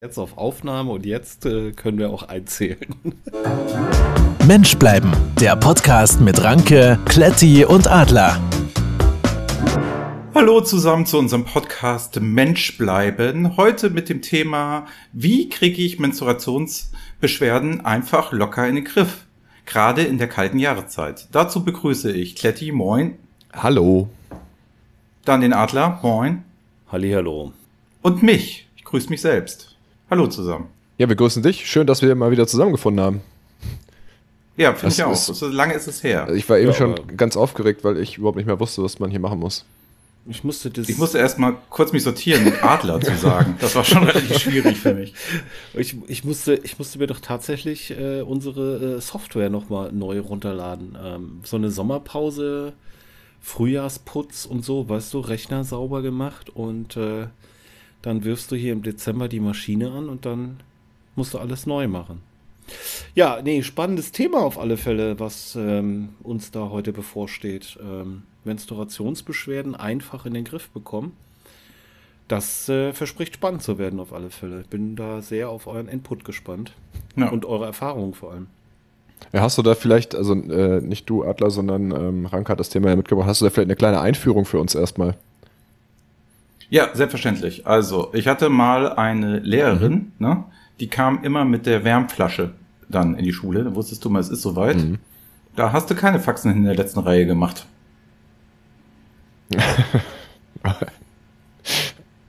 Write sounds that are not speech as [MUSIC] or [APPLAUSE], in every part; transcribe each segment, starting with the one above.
Jetzt auf Aufnahme und jetzt äh, können wir auch einzählen. Mensch bleiben, der Podcast mit Ranke, Kletti und Adler. Hallo zusammen zu unserem Podcast Mensch bleiben. Heute mit dem Thema, wie kriege ich Menstruationsbeschwerden einfach locker in den Griff? Gerade in der kalten Jahreszeit. Dazu begrüße ich Kletti, moin. Hallo. Dann den Adler, moin. Hallihallo. Und mich, ich grüße mich selbst. Hallo zusammen. Ja, wir grüßen dich. Schön, dass wir mal wieder zusammengefunden haben. Ja, finde ich auch. ist- So lange ist es her. Ich war eben Ja, schon ganz aufgeregt, weil ich überhaupt nicht mehr wusste, was man hier machen muss. Ich musste das. Ich musste erst mal kurz mich sortieren, mit Adler zu sagen. Das war schon relativ schwierig für mich. ich, ich musste, ich musste mir doch tatsächlich äh, unsere äh, Software nochmal neu runterladen. Ähm, so eine Sommerpause, Frühjahrsputz und so, weißt du, Rechner sauber gemacht und äh, dann wirfst du hier im Dezember die Maschine an und dann musst du alles neu machen. Ja, nee, spannendes Thema auf alle Fälle, was ähm, uns da heute bevorsteht. Ähm, Menstruationsbeschwerden einfach in den Griff bekommen. Das äh, verspricht spannend zu werden auf alle Fälle. Bin da sehr auf euren Input gespannt. Ja. Und eure Erfahrungen vor allem. Ja, hast du da vielleicht, also äh, nicht du, Adler, sondern ähm, Rank hat das Thema ja mitgebracht, hast du da vielleicht eine kleine Einführung für uns erstmal? Ja, selbstverständlich. Also, ich hatte mal eine Lehrerin, ne, die kam immer mit der Wärmflasche dann in die Schule. Da wusstest du mal, es ist soweit. Mhm. Da hast du keine Faxen in der letzten Reihe gemacht. [LAUGHS]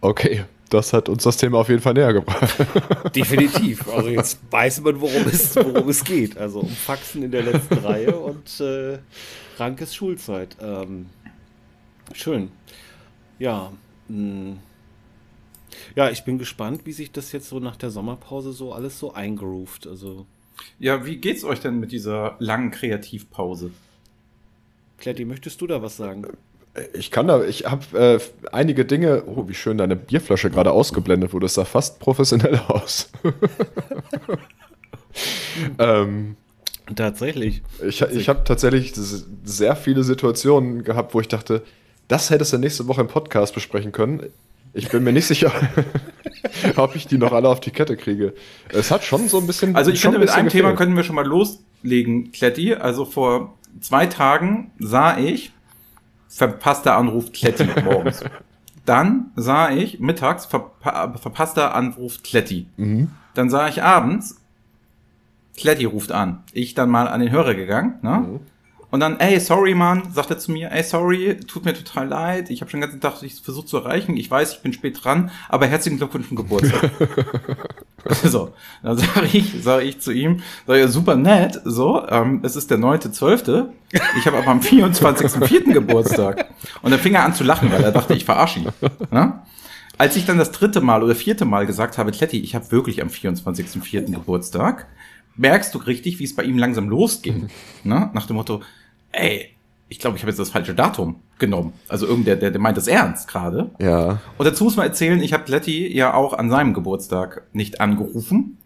Okay, das hat uns das Thema auf jeden Fall näher gebracht. [LAUGHS] Definitiv. Also [LAUGHS] jetzt weiß man, worum es, worum es geht. Also um Faxen in der letzten Reihe und äh, Rankes Schulzeit. Ähm, schön. Ja. Mh. Ja, ich bin gespannt, wie sich das jetzt so nach der Sommerpause so alles so eingroovt. Also, Ja, wie geht's euch denn mit dieser langen Kreativpause? Kletti, möchtest du da was sagen? Ich kann da, ich habe äh, einige Dinge, oh, wie schön deine Bierflasche gerade ausgeblendet wurde, das sah fast professionell [LAUGHS] aus. [LAUGHS] ähm, Tatsächlich. Ich, ich habe tatsächlich sehr viele Situationen gehabt, wo ich dachte, das hättest du nächste Woche im Podcast besprechen können. Ich bin mir nicht sicher, [LAUGHS] ob ich die noch alle auf die Kette kriege. Es hat schon so ein bisschen. Also ich finde, mit einem Thema gefehlt. können wir schon mal loslegen, Kletti. Also vor zwei Tagen sah ich verpasster Anruf Kletti [LAUGHS] morgens. Dann sah ich mittags verpa verpasster Anruf Kletti. Mhm. Dann sah ich abends, Kletti ruft an. Ich dann mal an den Hörer gegangen, ne? Mhm. Und dann, ey, sorry, Mann, sagt er zu mir, ey, sorry, tut mir total leid. Ich habe schon den ganzen Tag versucht zu erreichen. Ich weiß, ich bin spät dran, aber herzlichen Glückwunsch zum Geburtstag. [LAUGHS] so, dann sage ich, sag ich zu ihm, sag ich, super nett, so, ähm, es ist der 9.12., ich habe aber am 24.04. Geburtstag. Und dann fing er an zu lachen, weil er dachte, ich verarsche ihn. Ne? Als ich dann das dritte Mal oder vierte Mal gesagt habe, Kletti, ich habe wirklich am 24.04. Geburtstag, merkst du richtig, wie es bei ihm langsam losging. Ne? Nach dem Motto, ey, ich glaube, ich habe jetzt das falsche Datum genommen. Also irgendwer, der, der meint das ernst gerade. Ja. Und dazu muss man erzählen, ich habe Kletti ja auch an seinem Geburtstag nicht angerufen,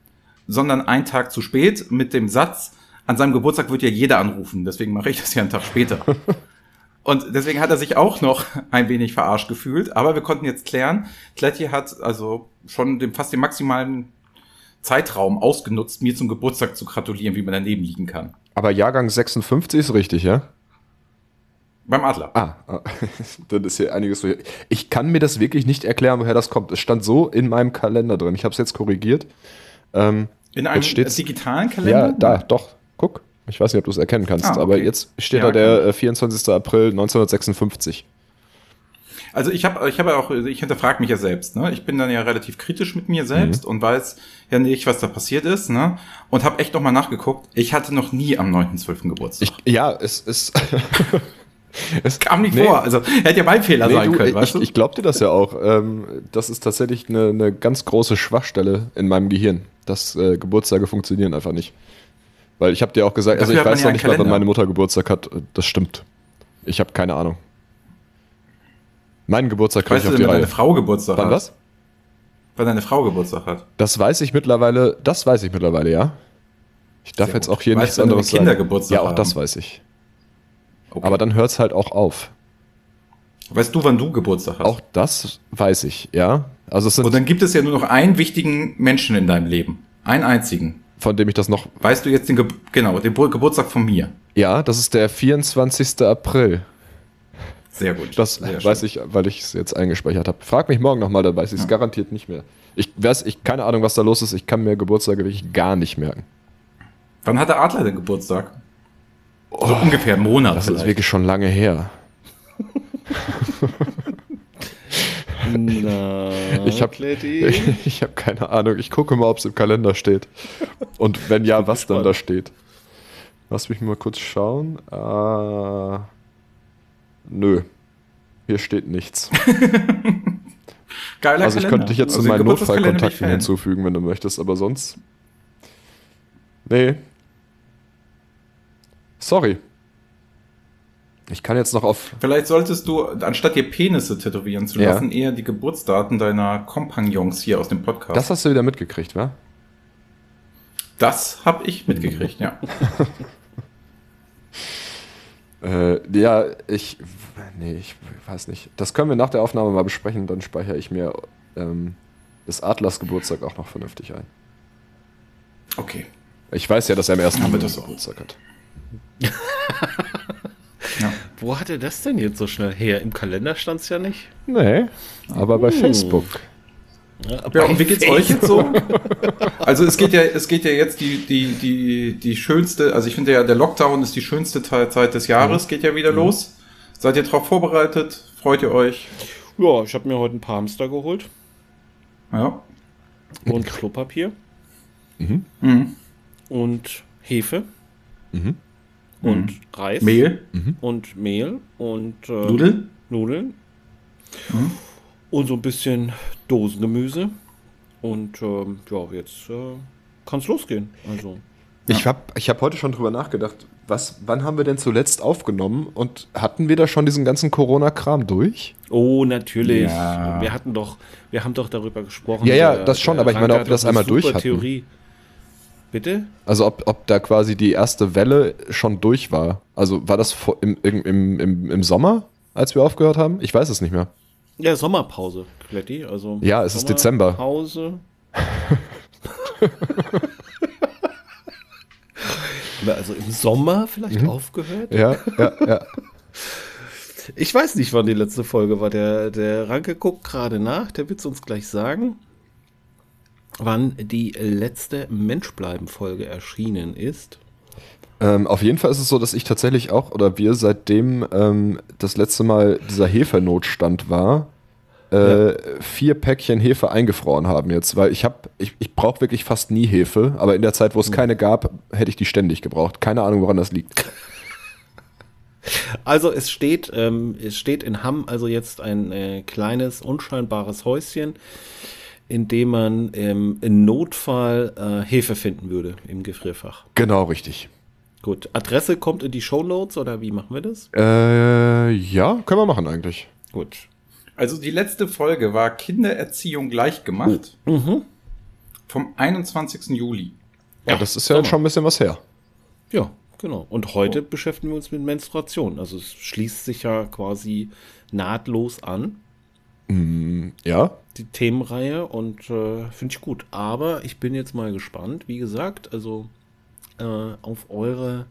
sondern einen Tag zu spät mit dem Satz, an seinem Geburtstag wird ja jeder anrufen, deswegen mache ich das ja einen Tag später. [LAUGHS] Und deswegen hat er sich auch noch ein wenig verarscht gefühlt, aber wir konnten jetzt klären, Kletti hat also schon den, fast den maximalen Zeitraum ausgenutzt, mir zum Geburtstag zu gratulieren, wie man daneben liegen kann. Aber Jahrgang 56 ist richtig, ja? Beim Adler. Ah, ah. [LAUGHS] dann ist hier einiges so. Ich kann mir das wirklich nicht erklären, woher das kommt. Es stand so in meinem Kalender drin. Ich habe es jetzt korrigiert. Ähm, In einem digitalen Kalender? ja, da, doch. Guck. Ich weiß nicht, ob du es erkennen kannst, Ah, okay. aber jetzt steht Ja, da der äh, 24. April 1956. Also ich habe ich habe auch, ich hinterfrage mich ja selbst. Ne? Ich bin dann ja relativ kritisch mit mir selbst und weiß ja nicht, was da passiert ist. Ne? Und habe echt noch mal nachgeguckt. Ich hatte noch nie am 9.12. Geburtstag. Ich, ja, es ist. [LAUGHS] es Kam nicht Nee. vor. Also hätte ja mein Fehler Nee, sein du, können, ich, weißt du? ich glaub dir das ja auch. Ähm, das ist tatsächlich eine, eine ganz große Schwachstelle in meinem Gehirn. dass äh, Geburtstage funktionieren einfach nicht. Weil ich habe dir auch gesagt, also Dafür ich hat man weiß ja noch nicht mal, wann meine Mutter Geburtstag hat. Das stimmt. Ich habe keine Ahnung. Meinen Geburtstag kriege weißt ich du auf denn, die wenn Reihe. deine Frau Geburtstag Wann hat? was? Wenn deine Frau Geburtstag hat. Das weiß ich mittlerweile, das weiß ich mittlerweile, ja. Ich darf Sehr jetzt gut. auch hier Weißt nichts anderes sagen. Geburtstag Ja, auch haben? das weiß ich. Okay. Aber dann hört es halt auch auf. weißt du, wann du Geburtstag hast? Auch das weiß ich, ja. Also es sind, Und dann gibt es ja nur noch einen wichtigen Menschen in deinem Leben. Einen einzigen. von dem ich das noch. Weißt du jetzt den, Ge genau, den Geburtstag von mir? Ja, das ist der 24. April. Sehr gut. Das Sehr weiß schön. ich, weil ich es jetzt eingespeichert habe. Frag mich morgen nochmal, dann weiß ich es garantiert nicht mehr. Ich weiß, ich keine Ahnung, was da los ist. Ich kann mir Geburtstage wirklich gar nicht merken. Wann hat der Adler den Geburtstag? so ungefähr einen Monat. Oh, Das ist vielleicht. wirklich schon lange her. Na, Ich habe Kletti? [LAUGHS] ich hab keine Ahnung. Ich gucke mal, ob es im Kalender steht. Und wenn ja, was dann da steht. Lass mich mal kurz schauen. Äh, nö. Hier steht nichts. [LAUGHS] Geiler Also ich Kalender. könnte dich jetzt Also den meinen ich Notfallkontakten hinzufügen, wenn du möchtest, aber sonst. Nee. Sorry. Ich kann jetzt noch auf. Vielleicht solltest du, anstatt dir Penisse tätowieren zu Ja. lassen, eher die Geburtsdaten deiner Kompagnons hier aus dem Podcast. Das hast du wieder mitgekriegt, wa? Das habe ich mitgekriegt, ja. [LAUGHS] Äh, ja, ich. Nee, ich weiß nicht. Das können wir nach der Aufnahme mal besprechen, dann speichere ich mir ähm, des Adlers Geburtstag auch noch vernünftig ein. Okay. Ich weiß ja, dass er am 1. Haben wir Juni das auch. Geburtstag hat. [LAUGHS] Ja. Wo hat er das denn jetzt so schnell her? Im Kalender stand es ja nicht. Nee, aber bei Uh. Facebook. Ja, und wie geht's euch jetzt so? [LAUGHS] Also es geht ja, es geht ja jetzt die, die, die, die schönste, also ich finde ja, der Lockdown ist die schönste Te- Zeit des Jahres, geht ja wieder los. Seid ihr darauf vorbereitet? Freut ihr euch? Ja, ich habe mir heute ein paar Hamster geholt Ja. und Klopapier Mhm. und Hefe Mhm. und Reis Mehl? und Mehl und äh, Nudeln? Nudeln Mhm. Und so ein bisschen Dosengemüse. Und ähm, ja, jetzt äh, kann es losgehen. Also. Ich habe ich hab heute schon drüber nachgedacht, was, wann haben wir denn zuletzt aufgenommen und hatten wir da schon diesen ganzen Corona-Kram durch? Oh, natürlich. Ja. Wir hatten doch, wir haben doch darüber gesprochen. Ja, ja, das schon, aber ich meine, ob wir das einmal durch hatten. Theorie. Bitte? Also ob, ob da quasi die erste Welle schon durch war. Also war das im, im, im, im Sommer, als wir aufgehört haben? Ich weiß es nicht mehr. Ja, Sommerpause, Kletti. Also Ja, es ist Dezember. Pause. [LAUGHS] Also im Sommer vielleicht Mhm. aufgehört? Ja, ja, ja. [LAUGHS] Ich weiß nicht, wann die letzte Folge war. Der, der Ranke guckt gerade nach. Der wird es uns gleich sagen, wann die letzte Menschbleiben-Folge erschienen ist. Ähm, auf jeden Fall ist es so, dass ich tatsächlich auch, oder wir seitdem ähm, das letzte Mal dieser Hefenotstand war, äh, vier Päckchen Hefe eingefroren haben jetzt, weil ich habe, ich, ich brauche wirklich fast nie Hefe, aber in der Zeit, wo es keine gab, hätte ich die ständig gebraucht. Keine Ahnung, woran das liegt. [LAUGHS] Also es steht, ähm, es steht in Hamm also jetzt ein äh, kleines, unscheinbares Häuschen, in dem man ähm, im Notfall äh, Hefe finden würde im Gefrierfach. Genau, richtig. Gut, Adresse kommt in die Shownotes oder wie machen wir das? Äh, ja, können wir machen eigentlich. Gut. Also die letzte Folge war Kindererziehung gleich gemacht. Vom 21. Juli. Ja, das ist ja schon ein bisschen was her. Ja, genau. Und heute beschäftigen wir uns mit Menstruation. Also es schließt sich ja quasi nahtlos an, Ja, die Themenreihe, und äh, finde ich gut. Aber ich bin jetzt mal gespannt, wie gesagt, also äh, auf eure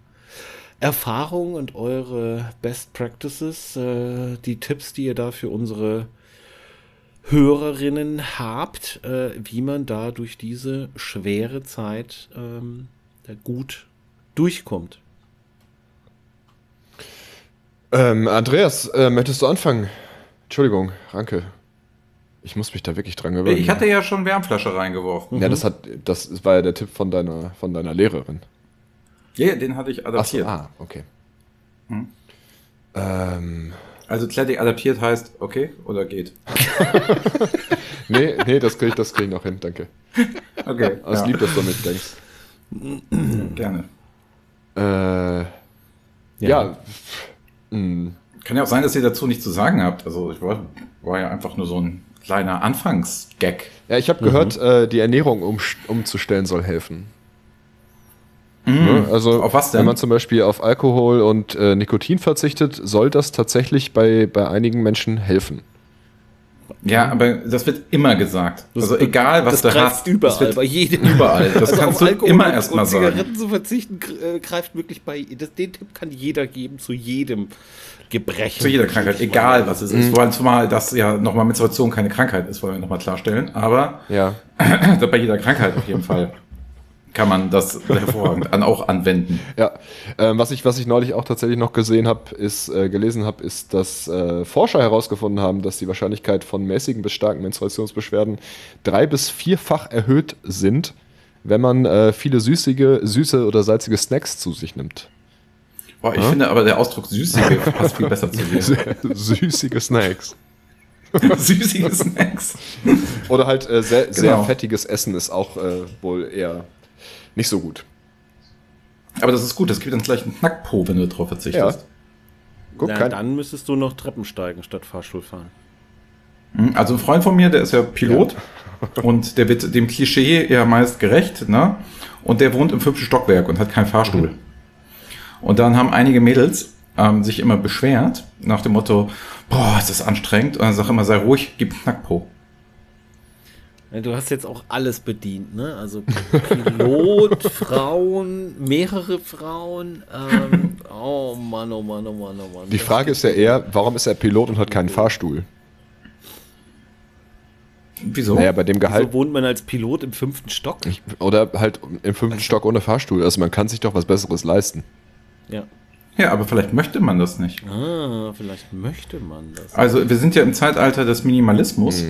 Erfahrungen und eure Best Practices, äh, die Tipps, die ihr da für unsere Hörerinnen habt, äh, wie man da durch diese schwere Zeit ähm, gut durchkommt. Ähm, Andreas, äh, möchtest du anfangen? Entschuldigung, Ranke. Ich muss mich da wirklich dran gewöhnen. Ich hatte ja schon Wärmflasche reingeworfen. ja, das hat, das war ja der Tipp von deiner, von deiner Lehrerin. Ja, ja, den hatte ich Ach so, adaptiert. ah, okay. Hm. Ähm, Also Kletti adaptiert heißt, okay oder geht. [LAUGHS] nee, nee, das krieg ich, das krieg ich noch hin, danke. Okay. Es ja, lieb, dass du mich denkst. gerne. Äh, ja. pff, mh. Kann ja auch sein, dass ihr dazu nichts zu sagen habt. Also ich war, war ja einfach nur so ein kleiner Anfangsgag. Ja, ich habe gehört, äh, die Ernährung um, umzustellen soll helfen. Ne? Mhm. Also, Auf was denn? wenn man zum Beispiel auf Alkohol und äh, Nikotin verzichtet, soll das tatsächlich bei, bei einigen Menschen helfen. Ja, aber das wird immer gesagt. Das- also egal, was das du hast. überall, das wird bei jedem. Überall. Das [LAUGHS] Also kannst du Alkohol immer erstmal sagen. Zigaretten zu verzichten äh, greift wirklich bei. Das, den Tipp kann jeder geben zu jedem Gebrechen. Zu jeder Krankheit, egal was es ist. Vor allem zumal das ja nochmal Menstruation keine Krankheit ist, wollen wir nochmal klarstellen. Aber Ja. [CLEARS THROAT] bei jeder Krankheit auf jeden Fall kann man das hervorragend an, auch anwenden. [LAUGHS] Ja, ähm, was, ich, was ich neulich auch tatsächlich noch gesehen habe, ist, äh, gelesen habe, ist, dass äh, Forscher herausgefunden haben, dass die Wahrscheinlichkeit von mäßigen bis starken Menstruationsbeschwerden drei- bis vierfach erhöht sind, wenn man äh, viele süßige, süße oder salzige Snacks zu sich nimmt. Boah, ich finde aber der Ausdruck süßige [LAUGHS] passt viel besser zu dir. Süßige Snacks. [LAUGHS] Süßige Snacks. Oder halt äh, sehr, sehr Genau. fettiges Essen ist auch äh, wohl eher nicht so gut. Aber das ist gut, das gibt dann gleich einen Knackpo, wenn du darauf verzichtest. Guck, Na, kein, dann müsstest du noch Treppen steigen statt Fahrstuhl fahren. Mhm, Also ein Freund von mir, der ist ja Pilot und der wird dem Klischee eher meist gerecht, ne? Und der wohnt im fünften Stockwerk und hat keinen Fahrstuhl. Und dann haben einige Mädels ähm, sich immer beschwert nach dem Motto, boah, ist das anstrengend. Und dann sag immer, sei ruhig, gib Knackpo. Du hast jetzt auch alles bedient, ne? Also Pilot, [LAUGHS] Frauen, mehrere Frauen. Ähm, oh Mann, oh Mann, oh Mann, oh Mann. die Frage ist ja eher, warum ist er Pilot und hat keinen Fahrstuhl? Wieso? Naja, bei dem Gehalt. So wohnt man als Pilot im fünften Stock? Ich, oder halt im fünften Stock ohne Fahrstuhl. Also man kann sich doch was Besseres leisten. Ja. Ja, aber vielleicht möchte man das nicht. Ah, vielleicht möchte man das. Also wir sind ja im Zeitalter des Minimalismus.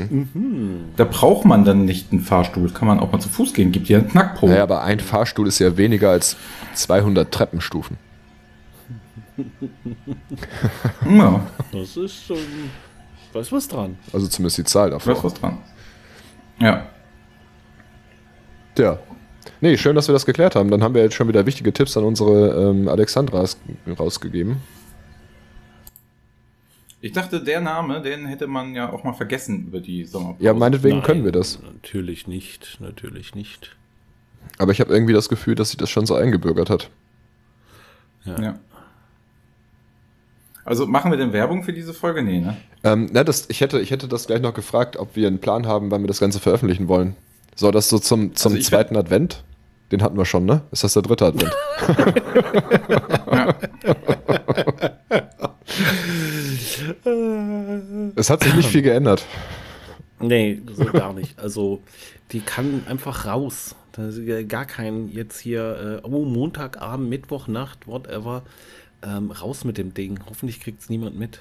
Da braucht man dann nicht einen Fahrstuhl. Kann man auch mal zu Fuß gehen. Gibt ja einen Knackpo. Naja, aber ein Fahrstuhl ist ja weniger als 200 Treppenstufen. [LAUGHS] Ja, Das ist schon. Da ist was dran. Also zumindest die Zahl da ist was dran. Ja. Ja. Nee, schön, dass wir das geklärt haben. Dann haben wir jetzt schon wieder wichtige Tipps an unsere ähm, Alexandras rausgegeben. Ich dachte, der Name, den hätte man ja auch mal vergessen über die Sommerpause. Ja, meinetwegen Nein, können wir das. Natürlich nicht, natürlich nicht. Aber ich habe irgendwie das Gefühl, dass sich das schon so eingebürgert hat. Ja. Also machen wir denn Werbung für diese Folge? Nee, ne? Ähm, na, das, ich, hätte, ich hätte das gleich noch gefragt, ob wir einen Plan haben, wann wir das Ganze veröffentlichen wollen. Soll das so zum, zum Also zweiten Advent? Den hatten wir schon, ne? Ist das der dritte Advent? es hat sich nicht viel geändert. Nee, so gar nicht. Also, die kann einfach raus. Da ist ja gar kein jetzt hier, äh, oh, Montagabend, Mittwochnacht, whatever. Ähm, raus mit dem Ding. Hoffentlich kriegt es niemand mit.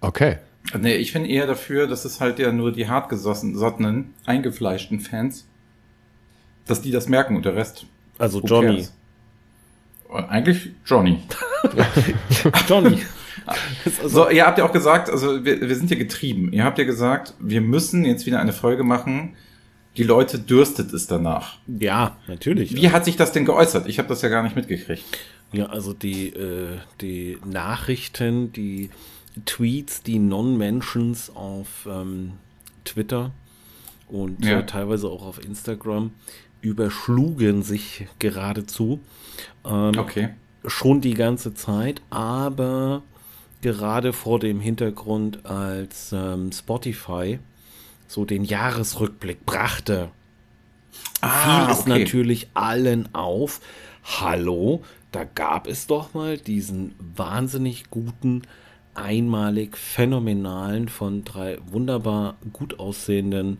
Okay. Nee, ich bin eher dafür, dass es halt ja nur die hartgesottenen, eingefleischten Fans, dass die das merken und der Rest. Also Johnny. cares? Äh, Eigentlich Johnny. [LAUGHS] Johnny. [LAUGHS] So, ihr habt ja auch gesagt, also wir, wir sind ja getrieben. Ihr habt ja gesagt, wir müssen jetzt wieder eine Folge machen. Die Leute dürstet es danach. ja, natürlich. Wie hat sich das denn geäußert? Ich habe das ja gar nicht mitgekriegt. Ja, also die, äh, die Nachrichten, die Tweets, die Non-Mentions auf ähm, Twitter und Ja. äh, teilweise auch auf Instagram überschlugen sich geradezu. Ähm, Okay. Schon die ganze Zeit, aber gerade vor dem Hintergrund, als ähm, Spotify so den Jahresrückblick brachte, fiel es natürlich allen auf. Hallo, da gab es doch mal diesen wahnsinnig guten, einmalig phänomenalen, von drei wunderbar gut aussehenden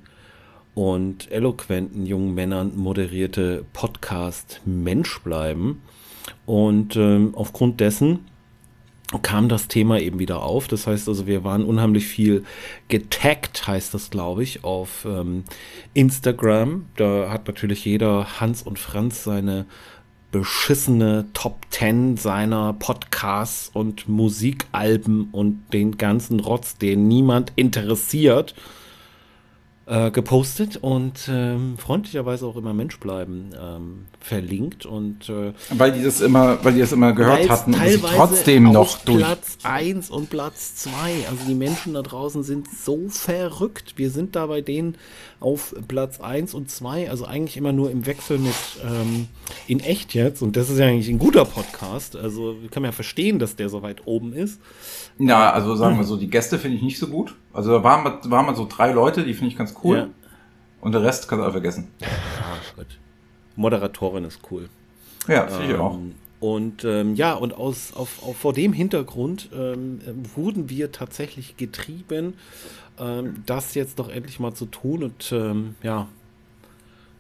und eloquenten jungen Männern moderierte Podcast Mensch bleiben. Und ähm, aufgrund dessen kam das Thema eben wieder auf. Das heißt also, wir waren unheimlich viel getaggt, heißt das, glaube ich, auf ähm, Instagram. Da hat natürlich jeder Hans und Franz seine beschissene Top 10 seiner Podcasts und Musikalben und den ganzen Rotz, den niemand interessiert, äh, gepostet und ähm, freundlicherweise auch immer Mensch bleiben ähm, verlinkt und äh, Weil die das immer, weil die das immer gehört hatten und teilweise trotzdem noch durch. Platz 1 und Platz 2. Also die Menschen da draußen sind so verrückt. Wir sind da bei denen auf Platz 1 und 2, also eigentlich immer nur im Wechsel mit ähm, in echt jetzt. Und das ist ja eigentlich ein guter Podcast. Also kann man ja verstehen, dass der so weit oben ist. Ja, also sagen wir so, die Gäste finde ich nicht so gut. Also da waren, wir- waren mal so drei Leute, die finde ich ganz cool. Ja. Und der Rest kannst du auch vergessen. [LAUGHS] Ah, gut. Moderatorin ist cool. Ja, finde ich auch. Ähm, Und ähm, ja, und aus, auf, auf, vor dem Hintergrund ähm, ähm, wurden wir tatsächlich getrieben, ähm, das jetzt doch endlich mal zu tun. Und ähm, ja,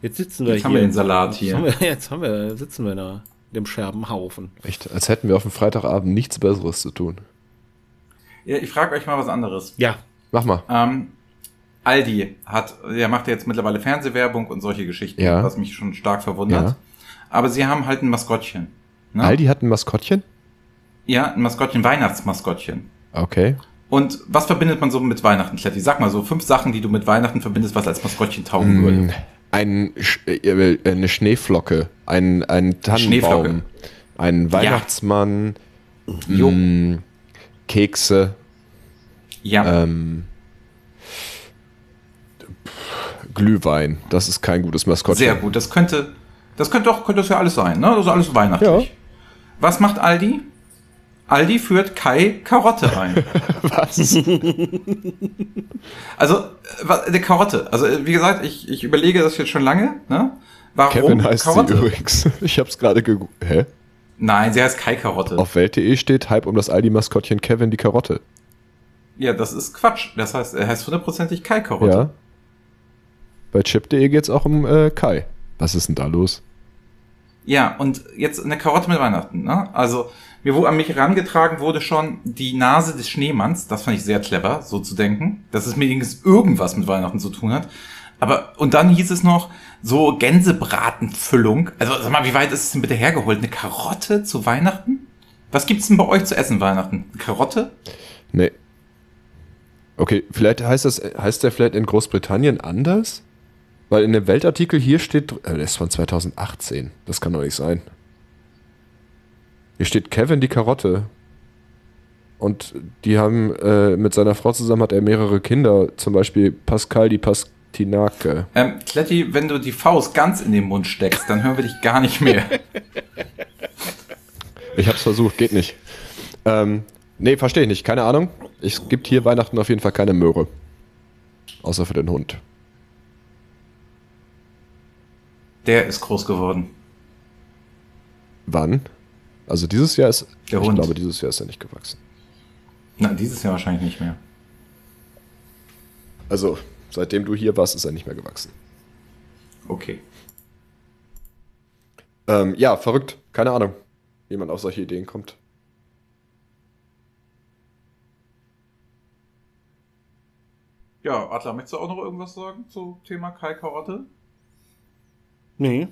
jetzt sitzen wir Jetzt hier. haben wir den Salat Jetzt hier. haben wir, [LAUGHS] jetzt haben wir, sitzen wir da, dem Scherbenhaufen. Echt, als hätten wir auf dem Freitagabend nichts Besseres zu tun. Ja, ich frage euch mal was anderes. Ja, Mach mal. Ähm, Aldi hat, der macht ja jetzt mittlerweile Fernsehwerbung und solche Geschichten, Ja. was mich schon stark verwundert. Ja. Aber sie haben halt ein Maskottchen. Ne? Aldi hat ein Maskottchen? Ja, ein Maskottchen, Weihnachtsmaskottchen. Okay. Und was verbindet man so mit Weihnachten, Kletti? Sag mal so fünf Sachen, die du mit Weihnachten verbindest, was als Maskottchen taugen Mm, würde. Ein, Sch- äh, eine Schneeflocke, ein, ein Tannenbaum, ein Weihnachtsmann, Jo. Kekse, Ja. ähm, Glühwein. Das ist kein gutes Maskottchen. Sehr gut. Das könnte, das könnte doch, könnte das ja alles sein, ne? Also alles weihnachtlich. Ja. Was macht Aldi? Aldi führt Kai Karotte ein. [LAUGHS] Was? [LAUGHS] Also, äh, eine Karotte. Also, äh, wie gesagt, ich, ich überlege das jetzt schon lange, ne? Warum Kevin heißt Karotte? sie übrigens. [LAUGHS] Ich hab's gerade gegoogelt. Hä? Nein, sie heißt Kai Karotte. Auf Welt.de steht Hype um das Aldi-Maskottchen Kevin die Karotte. Ja, das ist Quatsch. Das heißt, er heißt hundertprozentig Kai Karotte. Ja. Bei Chip.de geht's auch um äh, Kai. Was ist denn da los? Ja, und jetzt eine Karotte mit Weihnachten, ne? Also, mir wo an mich herangetragen wurde schon die Nase des Schneemanns. Das fand ich sehr clever, so zu denken, dass es wenigstens irgendwas mit Weihnachten zu tun hat. Aber, und dann hieß es noch, so Gänsebratenfüllung. Also, sag mal, wie weit ist es denn bitte hergeholt? Eine Karotte zu Weihnachten? Was gibt's denn bei euch zu essen Weihnachten? Eine Karotte? Nee. Okay, vielleicht heißt das, heißt der vielleicht in Großbritannien anders? Weil in dem Weltartikel hier steht, äh, der ist von 2018. Das kann doch nicht sein. Hier steht Kevin die Karotte. Und die haben, äh, mit seiner Frau zusammen hat er mehrere Kinder. Zum Beispiel Pascal die Pastinake. Ähm, Kletti, wenn du die Faust ganz in den Mund steckst, dann hören wir dich gar nicht mehr. [LAUGHS] Ich hab's versucht, geht nicht. Ähm, nee, verstehe ich nicht. Keine Ahnung. Es gibt hier Weihnachten auf jeden Fall keine Möhre. Außer für den Hund. Der ist groß geworden. Wann? Also dieses Jahr ist. Der ich Hund. glaube, dieses Jahr ist er nicht gewachsen. Na, dieses Jahr wahrscheinlich nicht mehr. Also, seitdem du hier warst, ist er nicht mehr gewachsen. Okay. Ähm, ja, verrückt. Keine Ahnung, wie man auf solche Ideen kommt. Ja, Adler, möchtest du auch noch irgendwas sagen zum Thema Kai Karotte? nee.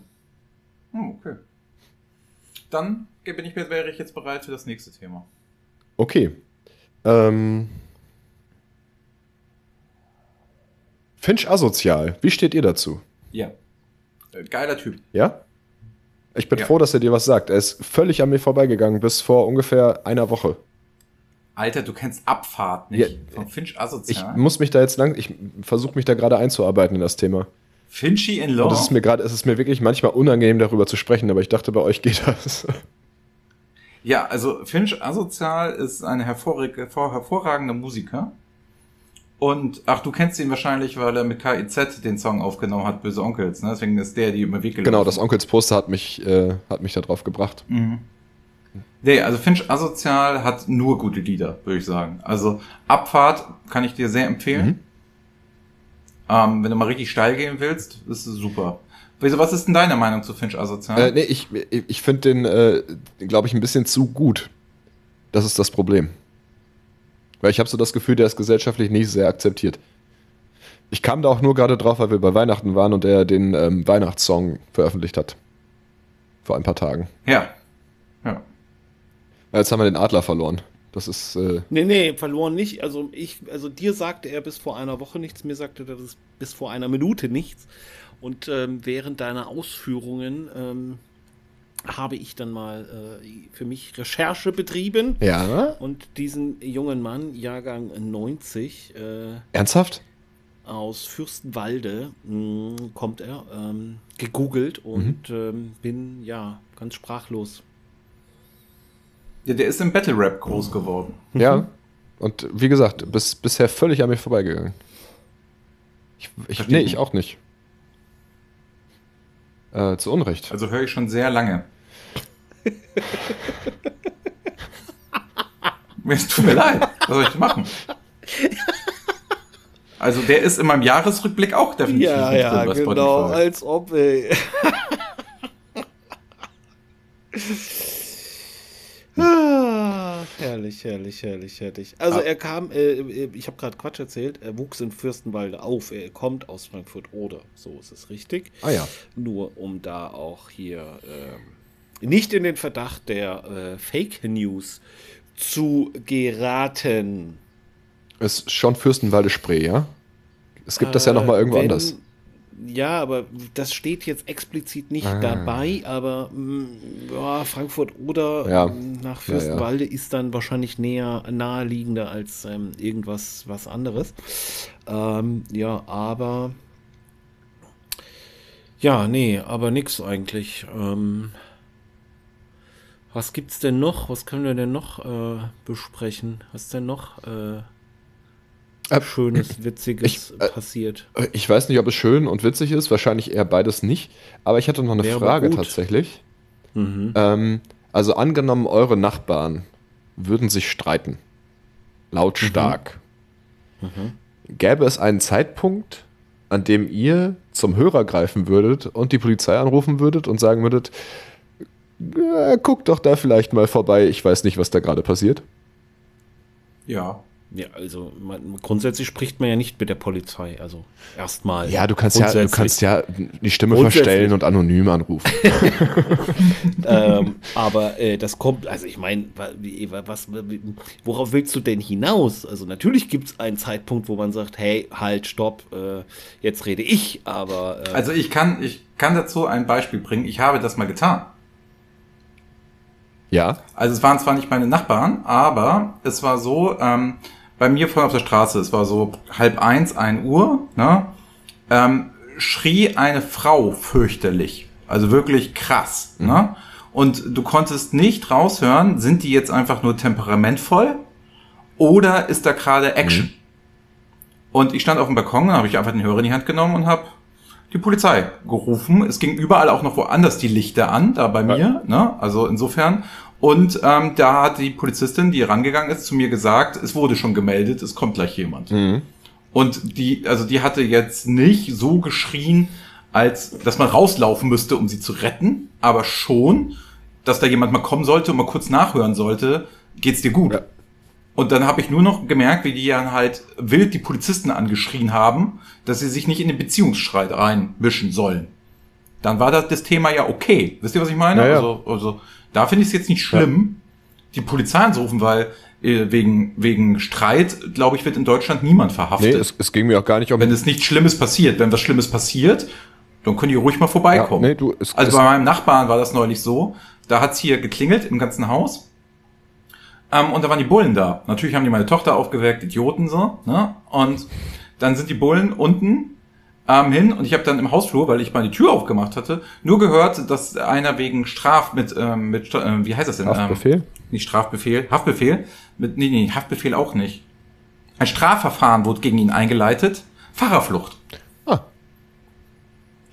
Hm, okay. Dann bin ich, wäre ich jetzt bereit für das nächste Thema. Okay. Ähm. Finch asozial. Wie steht ihr dazu? Ja. Äh, Geiler Typ. Ja? Ich bin Ja. froh, dass er dir was sagt. Er ist völlig an mir vorbeigegangen bis vor ungefähr einer Woche. Alter, du kennst Abfahrt nicht. Ja, Von Finch Ich asozial. muss mich da jetzt lang, ich versuche mich da gerade einzuarbeiten in das Thema. Finchy in Law. Und es ist mir gerade, es ist mir wirklich manchmal unangenehm darüber zu sprechen, aber ich dachte, bei euch geht das. ja, also Finch asozial ist ein hervorrag hervor hervorragender Musiker. Und, ach, du kennst ihn wahrscheinlich, weil er mit KIZ den Song aufgenommen hat, Böse Onkels, ne? Deswegen ist der, die Weg gelaufen. genau, das Onkels Poster hat mich, äh, hat mich da drauf gebracht. Mhm. Nee, also Finch Asozial hat nur gute Lieder, würde ich sagen. Also Abfahrt kann ich dir sehr empfehlen. Mhm. Ähm, wenn du mal richtig steil gehen willst, ist es super. Wieso, was ist denn deine Meinung zu Finch Asozial? Äh, nee, ich, ich finde den, äh, glaube ich, ein bisschen zu gut. Das ist das Problem. Weil ich habe so das Gefühl, der ist gesellschaftlich nicht sehr akzeptiert. Ich kam da auch nur gerade drauf, weil wir bei Weihnachten waren und er den ähm, Weihnachtssong veröffentlicht hat. Vor ein paar Tagen. Ja. Ja. Jetzt haben wir den Adler verloren. Das ist, äh, Nee, nee, verloren nicht. Also ich, also dir sagte er bis vor einer Woche nichts, mir sagte er bis vor einer Minute nichts. Und ähm, während deiner Ausführungen ähm, habe ich dann mal äh, für mich Recherche betrieben ja. und diesen jungen Mann, Jahrgang 90, äh, Ernsthaft? aus Fürstenwalde, mh, kommt er, ähm, gegoogelt und ähm, bin ja ganz sprachlos. ja. Der ist im Battle Rap groß geworden. Ja. Und wie gesagt, bis, bisher völlig an mir vorbeigegangen. Ich, ich, nee, ich auch nicht. Äh, zu Unrecht. Also höre ich schon sehr lange. [LAUGHS] es tut mir leid. Was soll ich machen? Also der ist in meinem Jahresrückblick auch definitiv Ja, nicht ja, drin bei genau, Spotify. als ob, ey. [LAUGHS] Herrlich, herrlich, herrlich, herrlich. Also Ah. er kam, äh, äh, ich habe gerade Quatsch erzählt, er wuchs in Fürstenwalde auf. Er kommt aus Frankfurt-Oder, so ist es richtig. Ah ja. Nur um da auch hier ähm, nicht in den Verdacht der äh, Fake News zu geraten. Ist schon Fürstenwalde Spree, ja? Es gibt das ja noch mal irgendwo Äh, wenn- anders. Ja, aber das steht jetzt explizit nicht Ah. dabei, aber mh, ja, Frankfurt oder Ja. mh, nach Ja, ja. Fürstenwalde ist dann wahrscheinlich näher naheliegender als ähm, irgendwas was anderes. Ähm, ja, aber ja, nee, aber nix eigentlich. Ähm, was gibt's denn noch? Was können wir denn noch äh, besprechen? Was denn noch Äh, Schönes, Witziges ich, äh, passiert? Äh, Ich weiß nicht, ob es schön und witzig ist, wahrscheinlich eher beides nicht. Aber ich hatte noch eine Wäre Frage tatsächlich. Mhm. Ähm, also angenommen, eure Nachbarn würden sich streiten. Lautstark. Mhm. Gäbe es einen Zeitpunkt, an dem ihr zum Hörer greifen würdet und die Polizei anrufen würdet und sagen würdet, äh, guckt doch da vielleicht mal vorbei, ich weiß nicht, was da gerade passiert. Ja. Ja, also man, grundsätzlich spricht man ja nicht mit der Polizei, also erstmal. Ja, du kannst ja, du kannst ja die Stimme verstellen und anonym anrufen. [LAUGHS] ähm, aber äh, das kommt, also ich meine, was, worauf willst du denn hinaus? Also natürlich gibt es einen Zeitpunkt, wo man sagt, hey, halt, stopp, äh, jetzt rede ich, aber äh, Also ich kann, ich kann dazu ein Beispiel bringen. Ich habe das mal getan. ja, Also es waren zwar nicht meine Nachbarn, aber es war so, ähm, bei mir vorne auf der Straße, es war so halb eins, ein Uhr, ne, ähm, schrie eine Frau fürchterlich. Also wirklich krass, ne? Und du konntest nicht raushören, sind die jetzt einfach nur temperamentvoll oder ist da gerade Action? Und ich stand auf dem Balkon, dann habe ich einfach den Hörer in die Hand genommen und habe die Polizei gerufen. Es ging überall auch noch woanders die Lichter an, da bei mir, ne? Also insofern. Und ähm, da hat die Polizistin, die rangegangen ist, zu mir gesagt, es wurde schon gemeldet, es kommt gleich jemand. Und die, also die hatte jetzt nicht so geschrien, als dass man rauslaufen müsste, um sie zu retten, aber schon, dass da jemand mal kommen sollte und mal kurz nachhören sollte, geht's dir gut? Ja. Und dann habe ich nur noch gemerkt, wie die dann halt wild die Polizisten angeschrien haben, dass sie sich nicht in den Beziehungsstreit reinmischen sollen. Dann war das, das Thema ja okay. Wisst ihr, was ich meine? Ja, ja. Also, also da finde ich es jetzt nicht schlimm, die Polizei anzurufen, weil äh, wegen, wegen Streit, glaube ich, wird in Deutschland niemand nee, verhaftet. es, es ging mir auch gar nicht um. wenn es nichts Schlimmes passiert. Wenn was Schlimmes passiert, dann können die ruhig mal vorbeikommen. Ja, nee, du, es- also bei meinem Nachbarn war das neulich so. Da hat's hier geklingelt im ganzen Haus. Ähm, und da waren die Bullen da. Natürlich haben die meine Tochter aufgeweckt, Idioten so. Ne? Und dann sind die Bullen unten ähm, hin und ich habe dann im Hausflur, weil ich mal die Tür aufgemacht hatte, nur gehört, dass einer wegen Straf mit, ähm, mit ähm, wie heißt das denn? Haftbefehl? Ähm, nicht Strafbefehl, Haftbefehl. Mit, nee, nee, Haftbefehl auch nicht. Ein Strafverfahren wurde gegen ihn eingeleitet. Fahrerflucht. Ah.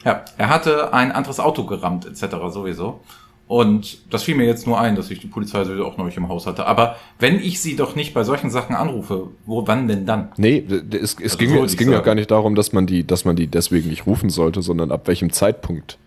Ja, er hatte ein anderes Auto gerammt, etc. sowieso. Und das fiel mir jetzt nur ein, dass ich die Polizei sowieso auch neulich im Haus hatte. Aber wenn ich sie doch nicht bei solchen Sachen anrufe, wo, wann denn dann? Nee, es, es Also ging, so es ging sagen. gar nicht darum, dass man die, dass man die deswegen nicht rufen sollte, sondern ab welchem Zeitpunkt.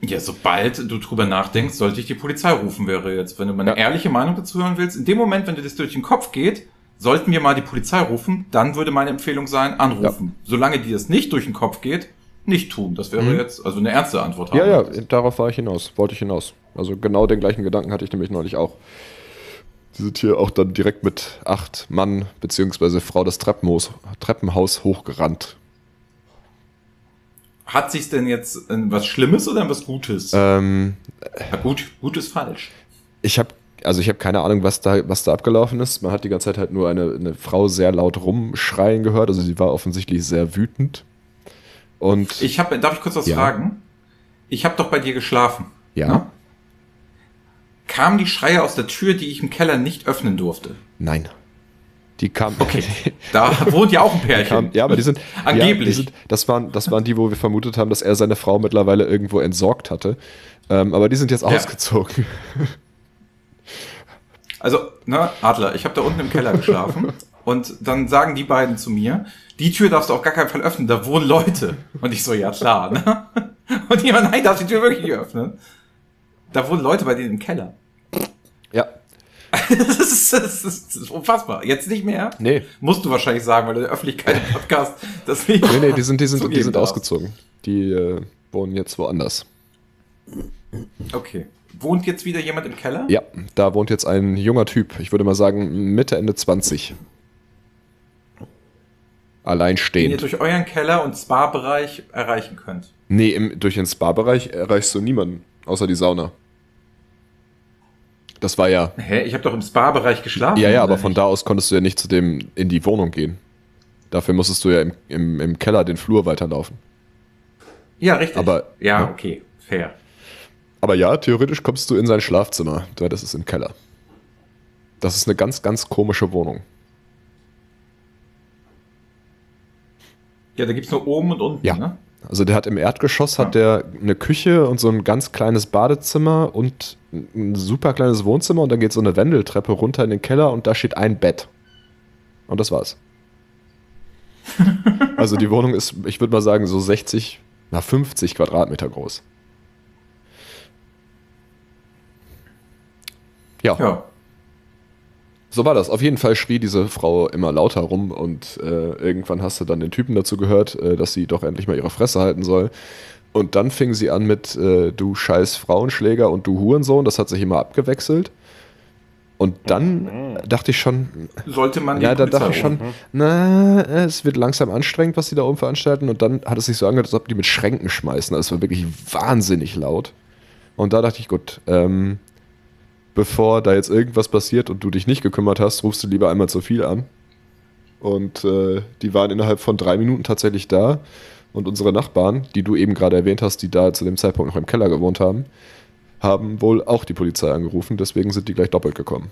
Ja, sobald du drüber nachdenkst, sollte ich die Polizei rufen, wäre jetzt, wenn du meine Ja. ehrliche Meinung dazu hören willst. In dem Moment, wenn dir das durch den Kopf geht, sollten wir mal die Polizei rufen, dann würde meine Empfehlung sein, anrufen. Solange dir das nicht durch den Kopf geht, nicht tun. Das wäre jetzt also eine ernste Antwort haben. Mhm. Ja, ja, darauf war ich hinaus, wollte ich hinaus. Also genau den gleichen Gedanken hatte ich nämlich neulich auch. Die sind hier auch dann direkt mit acht Mann beziehungsweise Frau das Treppenhaus, Treppenhaus hochgerannt. Hat sich's denn jetzt was Schlimmes oder was Gutes? Ähm, Ja, gut, gut ist falsch. ich habe also ich habe keine Ahnung, was da, was da abgelaufen ist. Man hat die ganze Zeit halt nur eine, eine Frau sehr laut rumschreien gehört. Also sie war offensichtlich sehr wütend. Und Ich habe, darf ich kurz was Ja. fragen? Ich habe doch bei dir geschlafen. ja, Ne? Kamen die Schreie aus der Tür, die ich im Keller nicht öffnen durfte? nein. Die kamen. Okay. [LAUGHS] Da wohnt ja auch ein Pärchen. Kam, ja, aber die sind. Angeblich. Ja, die sind, das, waren, das waren die, wo wir vermutet haben, dass er seine Frau mittlerweile irgendwo entsorgt hatte. Ähm, aber die sind jetzt Ja. ausgezogen. [LAUGHS] Also, ne, Adler, ich habe da unten im Keller geschlafen [LAUGHS] und dann sagen die beiden zu mir, die Tür darfst du auf gar keinen Fall öffnen, da wohnen Leute. Und ich so, ja klar, ne? Und jemand, nein, darfst die Tür wirklich nicht öffnen. Da wohnen Leute bei denen im Keller. Ja. [LAUGHS] Das ist, das ist, das ist unfassbar. Jetzt nicht mehr? Nee. Musst du wahrscheinlich sagen, weil du der Öffentlichkeit im Podcast das nicht. Nee, nee, die sind, die sind, die sind ausgezogen. Die äh, wohnen jetzt woanders. Okay. Wohnt jetzt wieder jemand im Keller? Ja, da wohnt jetzt ein junger Typ. Ich würde mal sagen, Mitte, Ende 20. Den ihr Alleinstehend. durch euren Keller und Spa-Bereich erreichen könnt. Nee, im, durch den Spa-Bereich erreichst du niemanden, außer die Sauna. Das war ja. Hä? Ich habe doch im Spa-Bereich geschlafen. Ja, ja, aber von nicht? da aus konntest du ja nicht zu dem in die Wohnung gehen. Dafür musstest du ja im, im, im Keller den Flur weiterlaufen. Ja, richtig. Aber- ja, ja. okay, fair. Aber ja, theoretisch kommst du in sein Schlafzimmer. Das ist im Keller. Das ist eine ganz, ganz komische Wohnung. Ja, da gibt's nur oben und unten, Ja. ne? Also der hat im Erdgeschoss hat der eine Küche und so ein ganz kleines Badezimmer und ein super kleines Wohnzimmer und dann geht so eine Wendeltreppe runter in den Keller und da steht ein Bett. Und das war's. [LAUGHS] also die Wohnung ist, ich würde mal sagen, so 60, na 50 Quadratmeter groß. Ja, Ja. So war das. Auf jeden Fall schrie diese Frau immer lauter rum und äh, irgendwann hast du dann den Typen dazu gehört, äh, dass sie doch endlich mal ihre Fresse halten soll. Und dann fing sie an mit äh, du scheiß Frauenschläger und du Hurensohn. Das hat sich immer abgewechselt. Und dann dachte ich schon, Sollte man die ja, da dachte ich schon, na, es wird langsam anstrengend, was die da oben veranstalten. Und dann hat es sich so angehört, als ob die mit Schränken schmeißen. Also es war wirklich wahnsinnig laut. Und da dachte ich, gut, ähm, bevor da jetzt irgendwas passiert und du dich nicht gekümmert hast, rufst du lieber einmal zu viel an. Und äh, die waren innerhalb von drei Minuten tatsächlich da. Und unsere Nachbarn, die du eben gerade erwähnt hast, die da zu dem Zeitpunkt noch im Keller gewohnt haben, haben wohl auch die Polizei angerufen. Deswegen sind die gleich doppelt gekommen.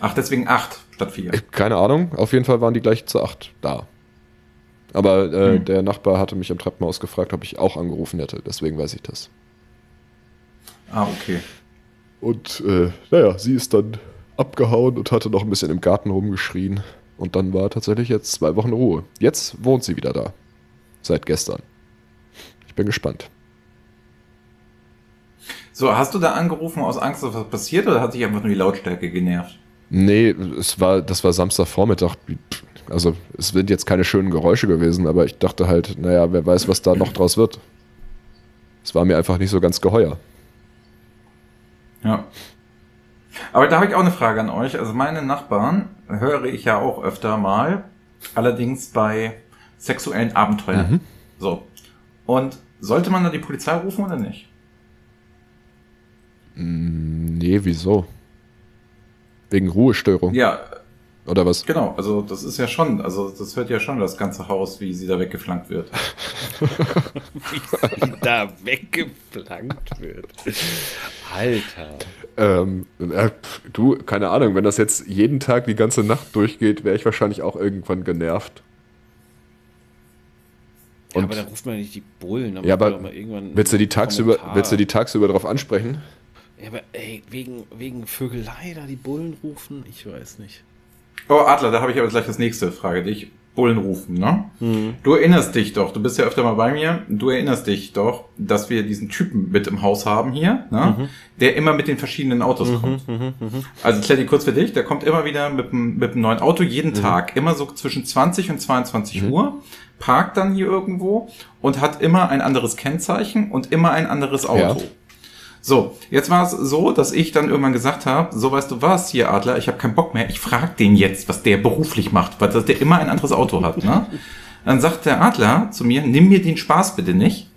Ach, deswegen acht statt vier. Keine Ahnung, auf jeden Fall waren die gleich zu acht da. Aber äh, Hm. der Nachbar hatte mich am Treppenhaus gefragt, ob ich auch angerufen hätte, deswegen weiß ich das. Ah, okay. Und äh, naja, sie ist dann abgehauen und hatte noch ein bisschen im Garten rumgeschrien. Und dann war tatsächlich jetzt zwei Wochen Ruhe. Jetzt wohnt sie wieder da. Seit gestern. Ich bin gespannt. So, hast du da angerufen aus Angst, dass was passiert oder hat sich einfach nur die Lautstärke genervt? Nee, es war, das war Samstagvormittag. Also es sind jetzt keine schönen Geräusche gewesen, aber ich dachte halt, naja, wer weiß, was da noch draus wird. Es war mir einfach nicht so ganz geheuer. Ja. Aber da habe ich auch eine Frage an euch. Also meine Nachbarn höre ich ja auch öfter mal, allerdings bei sexuellen Abenteuern. Mhm. So. Und sollte man da die Polizei rufen oder nicht? Nee, wieso? Wegen Ruhestörung Ja, oder was? genau. Also das ist ja schon, also das hört ja schon das ganze Haus, wie sie da weggeflankt wird. [LAUGHS] Wie sie da weggeplankt wird. Alter. Ähm, äh, du, keine Ahnung, wenn das jetzt jeden Tag die ganze Nacht durchgeht, wäre ich wahrscheinlich auch irgendwann genervt. Ja, Und aber da ruft man nicht die Bullen. Ja, aber doch mal irgendwann willst du die tagsüber, willst du die tagsüber darauf ansprechen? Ja, aber ey, wegen, wegen Vögelei da die Bullen rufen? Ich weiß nicht. Oh, Adler, da habe ich aber gleich das nächste Frage dich. Bullen rufen, ne? Hm. Du erinnerst dich doch, du bist ja öfter mal bei mir, du erinnerst dich doch, dass wir diesen Typen mit im Haus haben hier, ne? Mhm. Der immer mit den verschiedenen Autos kommt. Also Kletti, kurz für dich, der kommt immer wieder mit einem, mit einem neuen Auto, jeden Mhm. Tag, immer so zwischen 20 und 22 Uhr, parkt dann hier irgendwo und hat immer ein anderes Kennzeichen und immer ein anderes Auto. Ja. So, jetzt war es so, dass ich dann irgendwann gesagt habe, so weißt du was, hier Adler, ich habe keinen Bock mehr, ich frag den jetzt, was der beruflich macht, weil der immer ein anderes Auto hat. Ne? [LAUGHS] Dann sagt der Adler zu mir, nimm mir den Spaß bitte nicht,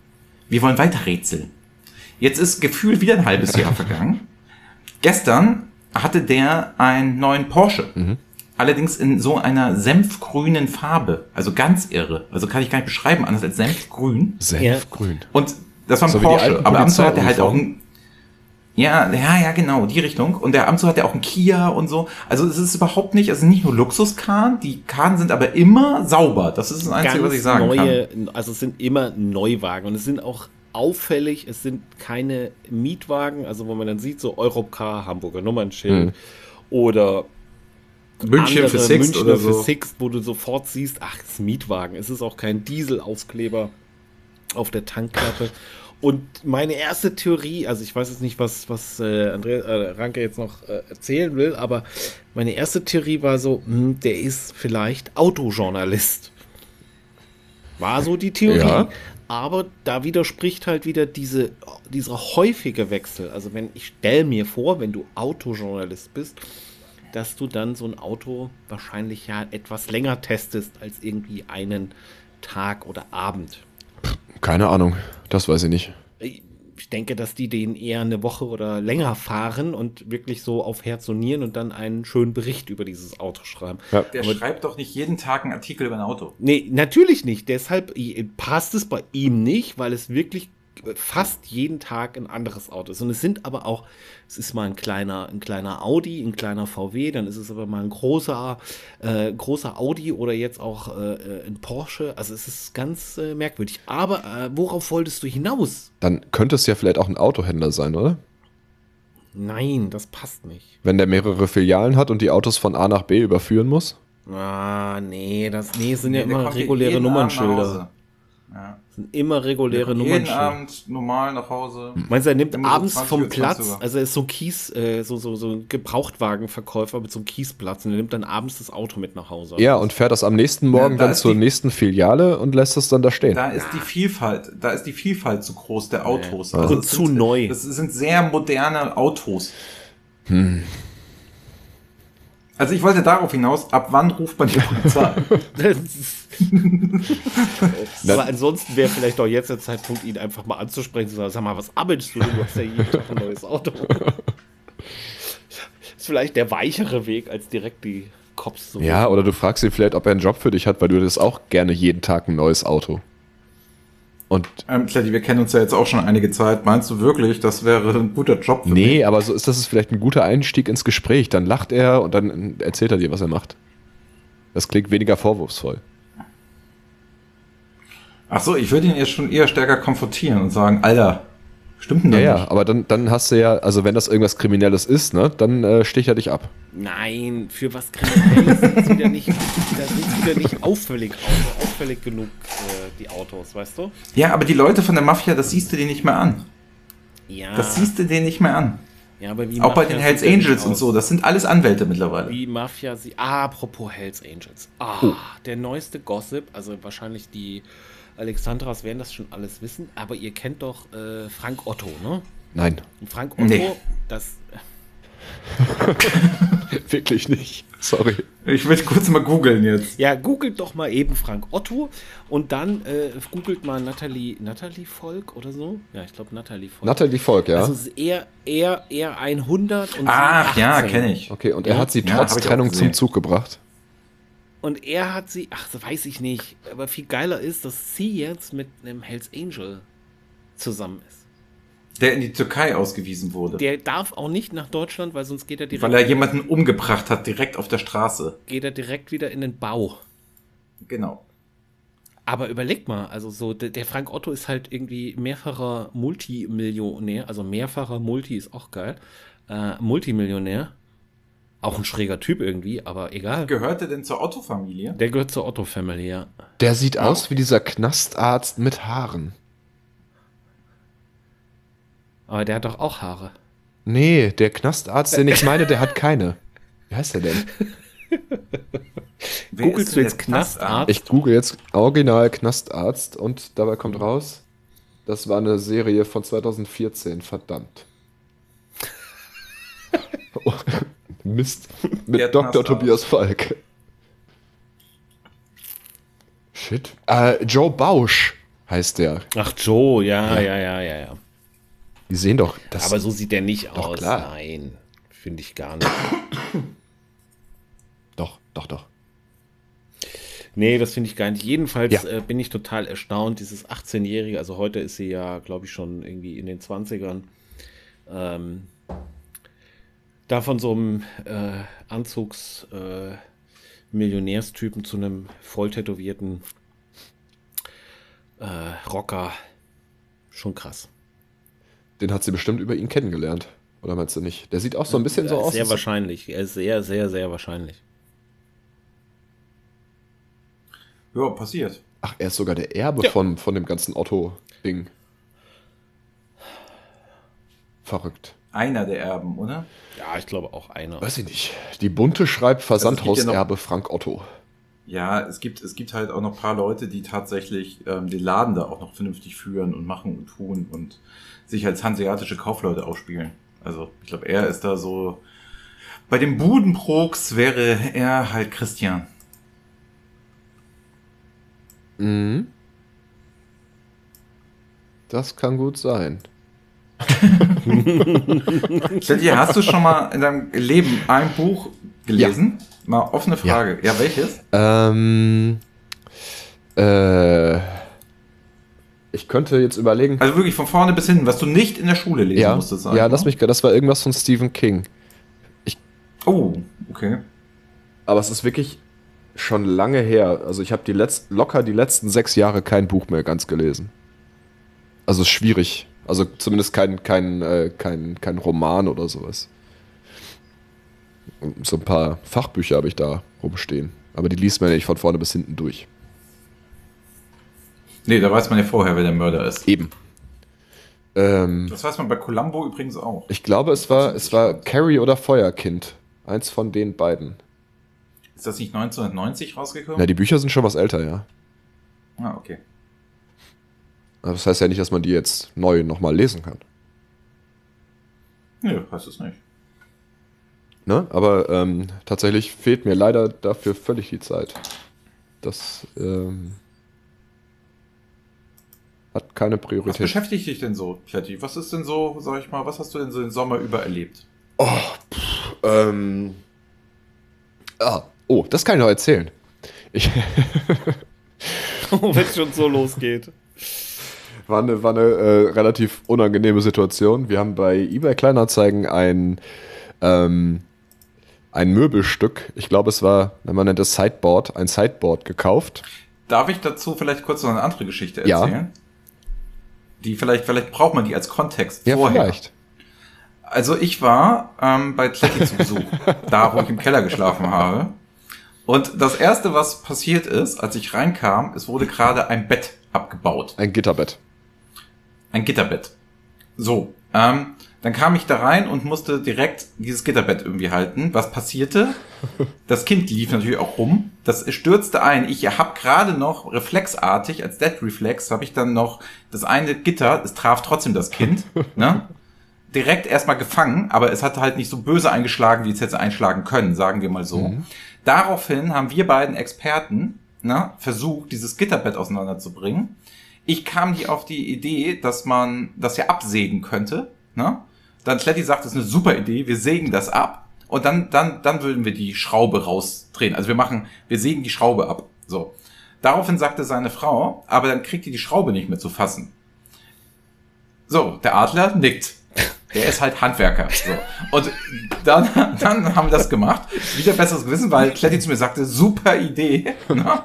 wir wollen weiter rätseln. Jetzt ist gefühlt wieder ein halbes Jahr vergangen. [LAUGHS] Gestern hatte der einen neuen Porsche. Allerdings in so einer senfgrünen Farbe. Also ganz irre. Also kann ich gar nicht beschreiben, anders als senfgrün. Senfgrün. Und das war ein So Porsche. Aber ab und zu hat er halt auch ein. Ja, ja, ja, genau, die Richtung. Und der Amtso hat ja auch einen Kia und so. Also es ist überhaupt nicht, also nicht nur Luxuskahn, die Kahn sind aber immer sauber. Das ist das Einzige, was ich sagen neue, kann. Also es sind immer Neuwagen und es sind auch auffällig, es sind keine Mietwagen, also wo man dann sieht, so Europcar, Hamburger Nummernschild Mhm. oder München für Münchner oder so. für wo du sofort siehst, ach, es ist ein Mietwagen. Es ist auch kein Dieselaufkleber auf der Tankklappe. Und meine erste Theorie, also ich weiß jetzt nicht, was, was äh, Andrea, äh, Ranke jetzt noch äh, erzählen will, aber meine erste Theorie war so, hm, der ist vielleicht Autojournalist. War so die Theorie. Ja. Aber da widerspricht halt wieder diese, dieser häufige Wechsel. Also wenn ich stelle mir vor, wenn du Autojournalist bist, dass du dann so ein Auto wahrscheinlich ja etwas länger testest als irgendwie einen Tag oder Abend. Keine Ahnung, das weiß ich nicht. Ich denke, dass die den eher eine Woche oder länger fahren und wirklich so auf Herz und Nieren und dann einen schönen Bericht über dieses Auto schreiben. Ja. Der Aber- schreibt doch nicht jeden Tag einen Artikel über ein Auto. Nee, natürlich nicht. Deshalb passt es bei ihm nicht, weil es wirklich fast jeden Tag ein anderes Auto ist. Und es sind aber auch, es ist mal ein kleiner, ein kleiner Audi, ein kleiner VW, dann ist es aber mal ein großer, äh, großer Audi oder jetzt auch äh, ein Porsche. Also es ist ganz äh, merkwürdig. Aber äh, worauf wolltest du hinaus? Dann könnte es ja vielleicht auch ein Autohändler sein, oder? Nein, das passt nicht. Wenn der mehrere Filialen hat und die Autos von A nach B überführen muss. Ah, nee, das nee, sind ja immer reguläre Nummernschilder. Ja. Immer reguläre Jeden Nummernschilder. Abend normal nach Hause. Meinst du, er nimmt so abends 20 vom oder 20 Platz, also er ist so ein Kies, äh, so, so, so ein Gebrauchtwagenverkäufer mit so einem Kiesplatz und er nimmt dann abends das Auto mit nach Hause. Ja, und fährt das am nächsten Morgen da dann zur die- nächsten Filiale und lässt es dann da stehen. Da ist die Vielfalt, da ist die Vielfalt zu groß der Autos. Und es zu sind, neu. Das sind sehr moderne Autos. Hm. Also ich wollte darauf hinaus, ab wann ruft man die Polizei? [LAUGHS] [LAUGHS] [LAUGHS] Aber ansonsten wäre vielleicht auch jetzt der Zeitpunkt, ihn einfach mal anzusprechen, zu sagen, sag mal, was arbeitest du denn? Du hast ja jeden Tag ein neues Auto. [LAUGHS] ist vielleicht der weichere Weg, als direkt die Cops zu Ja, oder du fragst ihn vielleicht, ob er einen Job für dich hat, weil du das auch gerne jeden Tag ein neues Auto. Und ähm, Kletti, wir kennen uns ja jetzt auch schon einige Zeit. Meinst du wirklich, das wäre ein guter Job für mich? nee, aber so ist das ist vielleicht ein guter Einstieg ins Gespräch. Dann lacht er und dann erzählt er dir, was er macht. Das klingt weniger vorwurfsvoll. Ach so, ich würde ihn jetzt schon eher stärker konfrontieren und sagen, Alter, stimmt denn Ja, das ja, nicht? aber dann, dann hast du ja, also wenn das irgendwas Kriminelles ist, ne, dann äh, stich er dich ab. Nein, für was Kriminelles sind sie wieder nicht, da sind sie wieder nicht auffällig, au- auffällig genug, äh, die Autos, weißt du? Ja, aber die Leute von der Mafia, das siehst du dir nicht mehr an. Ja. Das siehst du dir nicht mehr an. ja, aber wie Auch bei Mafia den Hells Angels und so, das sind alles Anwälte mittlerweile. Wie Mafia sie. Ah, apropos Hells Angels. Ah, der neueste Gossip, also wahrscheinlich die Alexandras werden das schon alles wissen, aber ihr kennt doch äh, Frank Otto, ne? Nein, Und Frank Otto, Nee. das. [LAUGHS] wirklich nicht. Sorry. Ich will kurz mal googeln jetzt. Ja, googelt doch mal eben Frank Otto und dann äh, googelt mal Natalie, Natalie Volk oder so. Ja, ich glaube Natalie Volk. Natalie Volk, ja. Also ist eher, eher, eher 100 und Ach ja, 18. kenne ich. okay, und er Ja, hat sie ja, trotz Trennung zum Zug gebracht. Und er hat sie, ach, das weiß ich nicht, aber viel geiler ist, dass sie jetzt mit einem Hells Angel zusammen ist. Der in die Türkei ausgewiesen wurde. Der darf auch nicht nach Deutschland, weil sonst geht er direkt, weil er jemanden umgebracht hat, direkt auf der Straße. geht er direkt wieder in den Bau. Genau. Aber überleg mal, also so, der, Frank Otto ist halt irgendwie mehrfacher Multimillionär, also mehrfacher Multi ist auch geil, äh, Multimillionär. Auch ein schräger Typ irgendwie, aber egal. Gehört er denn zur Otto-Familie? Der gehört zur Otto-Family, ja. Der sieht aus wie dieser Knastarzt mit Haaren. Aber der hat doch auch Haare. Nee, der Knastarzt, den ich meine, der hat keine. Wie heißt der denn? [LAUGHS] Googelst du jetzt der Knastarzt? Ich google jetzt Original Knastarzt und dabei kommt raus, das war eine Serie von 2014, verdammt. [LAUGHS] Mist. [LAUGHS] Mit Der Dr. Tobias Falk. Shit. Äh, Joe Bausch heißt der. Ach, Joe, ja, ja, ja, ja, ja. Die sehen doch das. Aber so sieht der nicht Doch, aus. klar. Nein, finde ich gar nicht. [COUGHS] doch, doch, doch. Nee, das finde ich gar nicht. Jedenfalls Ja. äh, bin ich total erstaunt, dieses 18-Jährige, also heute ist sie ja, glaube ich, schon irgendwie in den 20ern, Ähm, da von so einem äh, Anzugs äh, Millionärstypen zu einem voll tätowierten äh, Rocker. Schon krass. Den hat sie bestimmt über ihn kennengelernt. Oder meinst du nicht? Der sieht auch so ein bisschen so aus. Sehr wahrscheinlich. Sehr, sehr, sehr wahrscheinlich. Ja, passiert. Ach, er ist sogar der Erbe ja. von, von dem ganzen Otto-Ding. Verrückt. Einer der Erben, oder? Ja, ich glaube auch einer. Weiß ich nicht. Die bunte schreibt Versandhauserbe also Frank Otto. Ja, es gibt, es gibt halt auch noch ein paar Leute, die tatsächlich ähm, den Laden da auch noch vernünftig führen und machen und tun und sich als hanseatische Kaufleute ausspielen. Also ich glaube, er ist da so. Bei dem Budenprox wäre er halt Christian. Mhm. Das kann gut sein. [LAUGHS] Stell hast du schon mal in deinem Leben ein Buch gelesen? Ja. Mal offene Frage. Ja, ja welches? Ähm, äh, ich könnte jetzt überlegen. Also wirklich von vorne bis hinten, was du nicht in der Schule lesen ja, musstest. Sagen, ja, lass mich, das war irgendwas von Stephen King. Ich, oh, okay. Aber es ist wirklich schon lange her. Also ich habe die letzt, locker die letzten sechs Jahre kein Buch mehr ganz gelesen. Also schwierig. Also zumindest kein, kein, äh, kein, kein Roman oder sowas. So ein paar Fachbücher habe ich da rumstehen. Aber die liest man ja nicht von vorne bis hinten durch. Nee, da weiß man ja vorher, wer der Mörder ist. Eben. Ähm, das weiß man bei Columbo übrigens auch. Ich glaube, es war, es war Carrie oder Feuerkind. Eins von den beiden. Ist das nicht 1990 rausgekommen? Ja, die Bücher sind schon was älter, ja. Ah, okay. Aber das heißt ja nicht, dass man die jetzt neu nochmal lesen kann. Nö, heißt es nicht. Ne? Aber ähm, tatsächlich fehlt mir leider dafür völlig die Zeit. Das ähm, hat keine Priorität. Was beschäftigt dich denn so, Kletti? Was ist denn so, sag ich mal, was hast du denn so den Sommer über erlebt? Oh, pff, ähm. Ah, Oh, das kann ich noch erzählen. Ich oh, [LAUGHS] wenn es schon so losgeht. War eine, war eine äh, relativ unangenehme Situation. Wir haben bei eBay Kleinanzeigen ein, ähm, ein Möbelstück, ich glaube es war, man nennt es Sideboard, ein Sideboard gekauft. Darf ich dazu vielleicht kurz noch eine andere Geschichte erzählen? Ja. Die vielleicht, vielleicht braucht man die als Kontext ja, vorher. Vielleicht. Also ich war ähm, bei Kletti zu Besuch, [LAUGHS] da wo ich im Keller geschlafen habe. Und das erste, was passiert ist, als ich reinkam, es wurde gerade ein Bett abgebaut. Ein Gitterbett. Ein Gitterbett. So, ähm, dann kam ich da rein und musste direkt dieses Gitterbett irgendwie halten. Was passierte? Das Kind lief natürlich auch rum. Das stürzte ein. Ich habe gerade noch reflexartig, als Dead Reflex, habe ich dann noch das eine Gitter, es traf trotzdem das Kind. ne? Direkt erstmal gefangen, aber es hat halt nicht so böse eingeschlagen, wie es jetzt einschlagen können, sagen wir mal so. Mhm. Daraufhin haben wir beiden Experten ne, versucht, dieses Gitterbett auseinanderzubringen. Ich kam hier auf die Idee, dass man das ja absägen könnte. Ne? Dann Sletty sagt, das ist eine super Idee, wir sägen das ab. Und dann, dann, dann würden wir die Schraube rausdrehen. Also wir machen, wir sägen die Schraube ab. So. Daraufhin sagte seine Frau, aber dann kriegt ihr die Schraube nicht mehr zu fassen. So, der Adler nickt. Der ist halt Handwerker. So. Und dann, dann haben wir das gemacht. Wieder besseres Gewissen, weil Kletti zu mir sagte, super Idee. Ne?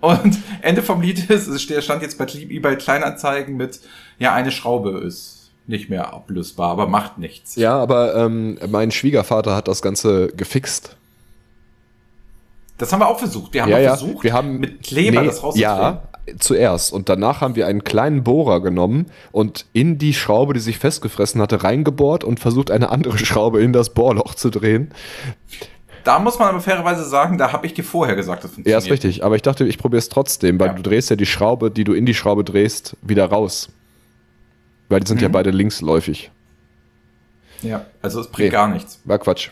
Und Ende vom Lied ist, es stand jetzt bei eBay Kleinanzeigen mit, ja, eine Schraube ist nicht mehr ablösbar, aber macht nichts. Ja, aber ähm, mein Schwiegervater hat das Ganze gefixt. Das haben wir auch versucht. Wir haben ja, ja. versucht, wir haben, mit Kleber nee, das rauszukriegen. Ja, zuerst. Und danach haben wir einen kleinen Bohrer genommen und in die Schraube, die sich festgefressen hatte, reingebohrt und versucht, eine andere Schraube in das Bohrloch zu drehen. Da muss man aber fairerweise sagen, da habe ich dir vorher gesagt, das funktioniert. Ja, ist richtig. Aber ich dachte, ich probiere es trotzdem, weil ja. du drehst ja die Schraube, die du in die Schraube drehst, wieder raus. Weil die sind mhm. ja beide linksläufig. Ja, also es bringt nee, gar nichts. War Quatsch.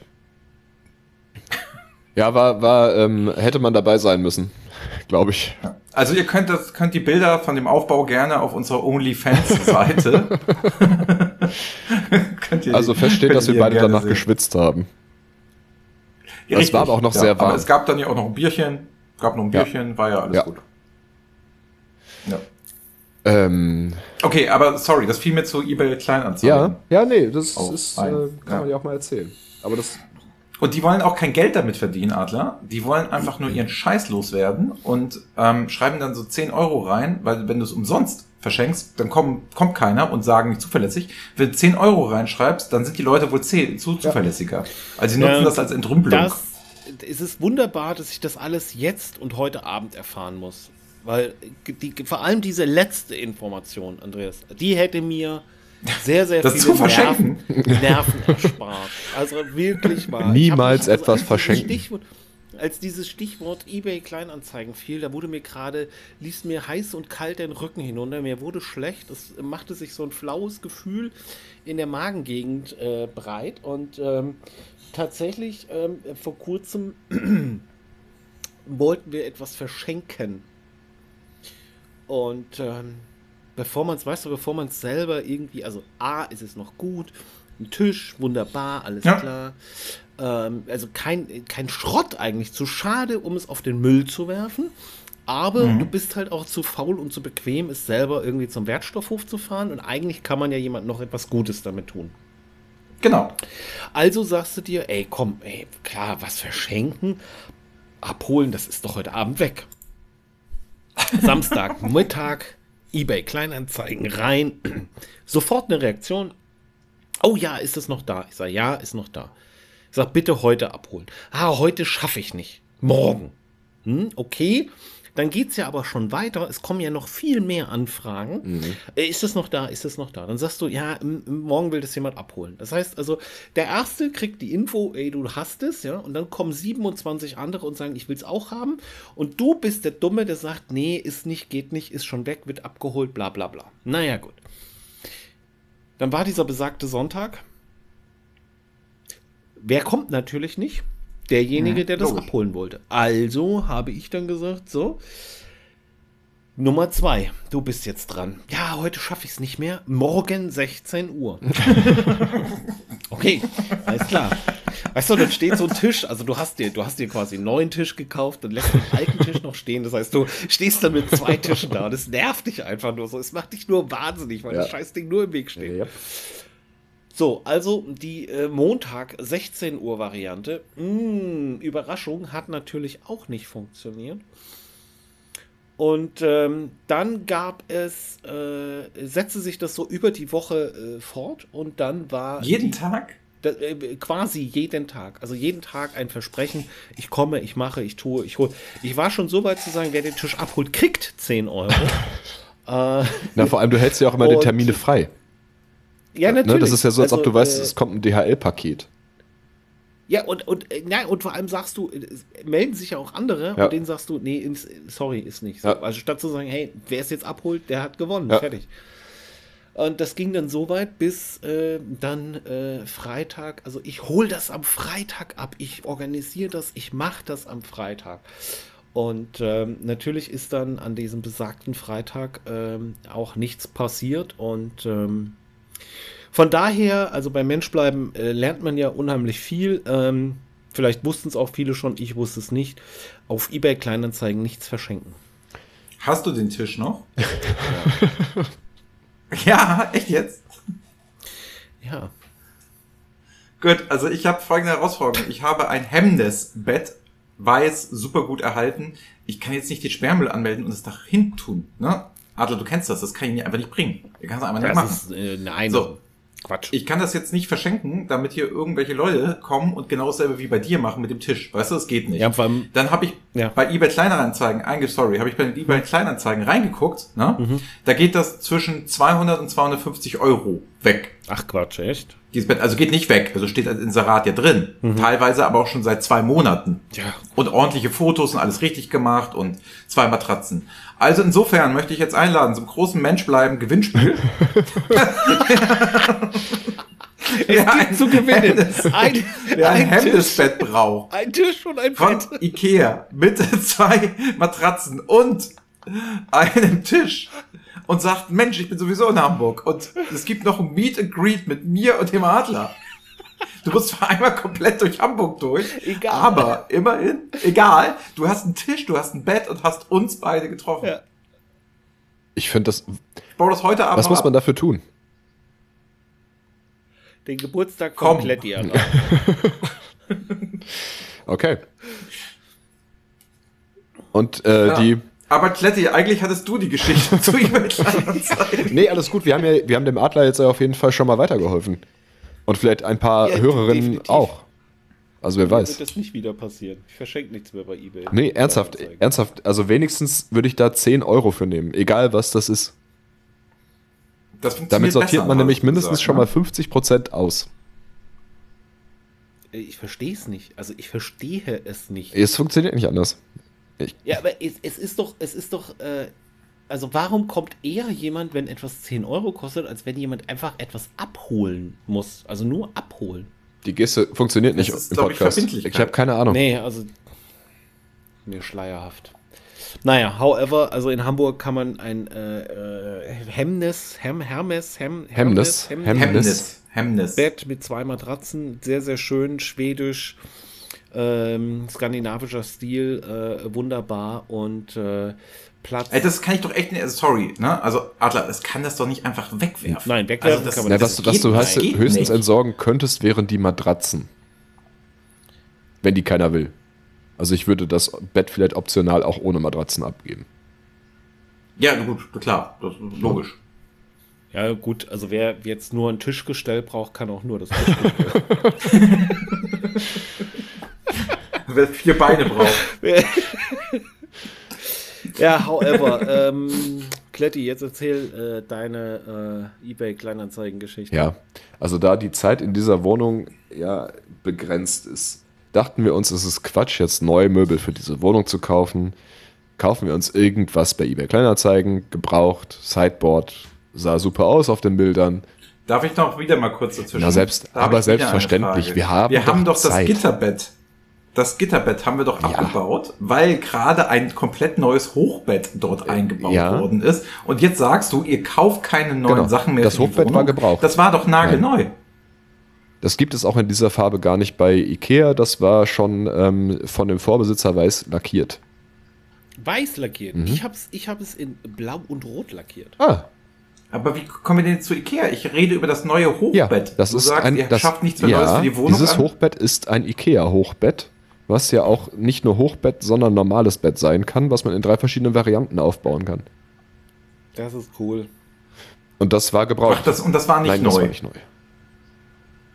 ja, war, war ähm, hätte man dabei sein müssen, [LAUGHS] glaube ich. Ja. Also ihr könnt das, könnt die Bilder von dem Aufbau gerne auf unserer OnlyFans-Seite. [LAUGHS] [LAUGHS] also feststeht, dass wir beide danach sehen. geschwitzt haben. Ja, es war aber auch noch ja, sehr warm. Aber es gab dann ja auch noch ein Bierchen, gab noch ein Bierchen, ja. war ja alles gut. Ja. Ähm, Okay, aber sorry, das fiel mir zu eBay Kleinanzeigen. ja, ja, nee, das Oh, ist, äh, kann Ja. man ja auch mal erzählen. Aber das, Und die wollen auch kein Geld damit verdienen, Adler. Die wollen einfach nur ihren Scheiß loswerden und ähm, schreiben dann so 10 Euro rein, weil wenn du es umsonst verschenkst, dann kommen, kommt keiner und sagen nicht zuverlässig. Wenn du 10 Euro reinschreibst, dann sind die Leute wohl 10, zu zuverlässiger. Also sie nutzen Ja, das als Entrümpelung. Das, es ist wunderbar, dass ich das alles jetzt und heute Abend erfahren muss. Weil die, vor allem diese letzte Information, Andreas, die hätte mir sehr, sehr [LAUGHS] Das viele zu verschenken. Nerven, Nerven erspart. Also wirklich mal. Niemals etwas verschenken. Als dieses Stichwort eBay Kleinanzeigen fiel, da wurde mir gerade, ließ mir heiß und kalt den Rücken hinunter. Mir wurde schlecht. Es machte sich so ein flaues Gefühl in der Magengegend äh, breit. Und ähm, tatsächlich ähm, vor kurzem [CLEARS THROAT] wollten wir etwas verschenken. Und ähm, bevor man es, weißt du, bevor man es selber irgendwie, also A, ist es noch gut, ein Tisch, wunderbar, alles Ja. klar. Ähm, also kein, kein Schrott eigentlich, zu schade, um es auf den Müll zu werfen. Aber du bist halt auch zu faul und zu bequem, es selber irgendwie zum Wertstoffhof zu fahren. Und eigentlich kann man ja jemand noch etwas Gutes damit tun. Genau. Also sagst du dir, ey, komm, ey, klar, was verschenken, abholen, das ist doch heute Abend weg. [LAUGHS] Samstag, Mittag, eBay Kleinanzeigen rein, [CLEARS THROAT] sofort eine Reaktion. Oh ja, ist es noch da? Ich sage, ja, ist noch da. Ich sage, bitte heute abholen. Ah, heute schaffe ich nicht. Morgen. Hm, okay. Dann geht es ja aber schon weiter. Es kommen ja noch viel mehr Anfragen. Äh, Ist es noch da? Ist es noch da? Dann sagst du, ja, morgen will das jemand abholen. Das heißt also, der Erste kriegt die Info, ey, du hast es, ja, und dann kommen 27 andere und sagen, ich will es auch haben. Und du bist der Dumme, der sagt, nee, ist nicht, geht nicht, ist schon weg, wird abgeholt, bla bla bla. Naja, gut. Dann war dieser besagte Sonntag. Wer kommt natürlich nicht? Derjenige, Mhm, der das logisch. abholen wollte. Also habe ich dann gesagt, so. Nummer zwei, du bist jetzt dran. Ja, heute schaffe ich es nicht mehr. Morgen 16 Uhr. [LAUGHS] okay, alles klar. Weißt du, dann steht so ein Tisch, also du hast dir, du hast dir quasi einen neuen Tisch gekauft, dann lässt du den alten Tisch noch stehen. Das heißt, du stehst dann mit zwei Tischen da. Das nervt dich einfach nur so. Es macht dich nur wahnsinnig, weil Ja. das Scheißding nur im Weg steht. ja. So, also die äh, Montag 16 Uhr Variante. Mm, Überraschung hat natürlich auch nicht funktioniert. Und ähm, dann gab es, äh, setzte sich das so über die Woche äh, fort und dann war Jeden die, Tag? Da, äh, quasi jeden Tag, also jeden Tag ein Versprechen, ich komme, ich mache, ich tue, ich hole. Ich war schon so weit zu sagen, wer den Tisch abholt, kriegt 10 Euro. [LAUGHS] äh, Na, vor allem, du hältst ja auch immer die Termine frei. ja, Ne? natürlich. Das ist ja so, als ob Also, du weißt, äh, es kommt ein DHL-Paket. Ja, und, und, äh, nein, und vor allem sagst du, äh, melden sich ja auch andere Ja. und denen sagst du, nee, sorry, ist nicht so. Ja. Also statt zu sagen, hey, wer es jetzt abholt, der hat gewonnen, Ja. fertig. Und das ging dann so weit, bis äh, dann äh, Freitag, also ich hole das am Freitag ab, ich organisiere das, ich mache das am Freitag. Und ähm, natürlich ist dann an diesem besagten Freitag ähm, auch nichts passiert und ähm, von daher, also beim Menschbleiben äh, lernt man ja unheimlich viel. Ähm, vielleicht wussten es auch viele schon, ich wusste es nicht. Auf eBay Kleinanzeigen nichts verschenken. Hast du den Tisch noch? [LAUGHS] [LAUGHS] ja, echt jetzt? Ja. Gut, also ich habe folgende Herausforderung. Ich habe ein Hemdes-Bett, weiß, super gut erhalten. Ich kann jetzt nicht den Sperrmüll anmelden und es dahin tun. Ne? Adler, du kennst das, das kann ich dir einfach nicht bringen. Ich kann es einfach nicht machen. Das ist, äh, nein, So. Quatsch. Ich kann das jetzt nicht verschenken, damit hier irgendwelche Leute kommen und genau dasselbe wie bei dir machen mit dem Tisch. Weißt du, das geht nicht. ja, vor allem, Dann habe ich Ja. bei eBay Kleinanzeigen, einge sorry, habe ich bei eBay Kleinanzeigen reingeguckt. Ne? Da geht das zwischen 200 und 250 Euro weg. ach Quatsch, echt? Dieses Bett, also geht nicht weg, also steht als Inserat ja drin. Teilweise aber auch schon seit zwei Monaten. Ja. Und ordentliche Fotos und alles richtig gemacht und zwei Matratzen. Also insofern möchte ich jetzt einladen zum großen Menschbleiben Gewinnspiel. [LAUGHS] [LAUGHS] Es gibt zu gewinnen. Ein, Wer ein ein, Hemdesbett braucht. ein Tisch und ein von Bett. Ikea mit [LAUGHS] zwei Matratzen und einem Tisch und sagt, Mensch, ich bin sowieso in Hamburg und es gibt noch ein Meet and Greet mit mir und dem Adler. Du musst zwar einmal komplett durch Hamburg durch, Egal. aber immerhin, egal, du hast einen Tisch, du hast ein Bett und hast uns beide getroffen. Ja. Ich finde das, baue das heute Abend Was muss ab. man dafür tun? Den Geburtstag Komm. von Kletti an. Okay. Und äh, Ja. die. Aber Kletti, eigentlich hattest du die Geschichte [LAUGHS] zu eBay Kleinanzeigen. Nee, alles gut. Wir haben, ja, wir haben dem Adler jetzt auf jeden Fall schon mal weitergeholfen. Und vielleicht ein paar Ja, Hörerinnen definitiv. auch. Also wer Wird weiß. das nicht wieder passieren. Ich verschenke nichts mehr bei eBay. Nee, ernsthaft, ernsthaft. Also wenigstens würde ich da 10 Euro für nehmen. Egal was das ist. Das funktioniert Damit sortiert besser, man nämlich mindestens gesagt, schon ne? mal 50% aus. Äh, Ich verstehe es nicht. Also ich verstehe es nicht. Es funktioniert nicht anders. Ja, aber es, es ist doch, es ist doch, äh, also warum kommt eher jemand, wenn etwas 10 Euro kostet, als wenn jemand einfach etwas abholen muss? Also nur abholen. Die Geste funktioniert Das nicht ist, im ich, Podcast. Ich, Verbindlichkeit. habe keine Ahnung. Nee, also mir schleierhaft. Naja, however, also in Hamburg kann man ein äh, äh, Hemnes, Hem, Hermes, Hem, Hemnes, Hemnes, Hemnes. Hemnis. Hemnis. Bett mit zwei Matratzen, sehr, sehr schön, schwedisch, ähm, skandinavischer Stil, äh, wunderbar und äh, Platz. Ey, das kann ich doch echt nicht, also sorry, ne? Also Adler, das kann das doch nicht einfach wegwerfen. Nein, wegwerfen also das, kann man nicht. was, das was geht du Geht höchstens nicht. entsorgen könntest, wären die Matratzen. Wenn die keiner will. Also ich würde das Bett vielleicht optional auch ohne Matratzen abgeben. Ja, gut, klar, das ist logisch. Ja, gut, also wer jetzt nur ein Tischgestell braucht, kann auch nur das [LAUGHS] Tischgestell. [LAUGHS] Wer vier Beine braucht. [LAUGHS] ja, however, ähm, Kletti, jetzt erzähl äh, deine äh, eBay-Kleinanzeigen-Geschichte. Ja, also da die Zeit in dieser Wohnung ja begrenzt ist, dachten wir uns, es ist Quatsch, jetzt neue Möbel für diese Wohnung zu kaufen. Kaufen wir uns irgendwas bei eBay Kleinanzeigen, gebraucht, Sideboard, sah super aus auf den Bildern. Darf ich noch wieder mal kurz dazwischen? Na, selbst- aber selbstverständlich, wir haben wir haben doch doch das Zeit. Gitterbett. Das Gitterbett haben wir doch Ja. abgebaut, weil gerade ein komplett neues Hochbett dort eingebaut ja. worden ist. Und jetzt sagst du, ihr kauft keine neuen Genau. Sachen mehr. Das für die Hochbett war gebraucht. Das war doch nagelneu. Das gibt es auch in dieser Farbe gar nicht bei Ikea. Das war schon ähm, von dem Vorbesitzer weiß lackiert. Weiß lackiert. Mhm. Ich hab's, ich hab es in Blau und Rot lackiert. Ah, Aber wie kommen wir denn jetzt zu Ikea? Ich rede über das neue Hochbett. ja, das du ist sagst, ein ihr das, schafft nichts mehr ja, Neues für die Wohnung Dieses an? Hochbett ist ein Ikea-Hochbett, was ja auch nicht nur Hochbett, sondern normales Bett sein kann, was man in drei verschiedenen Varianten aufbauen kann. Das ist cool. Und das war Ach, gebraucht. das, und das war nicht Nein, neu. das war nicht neu.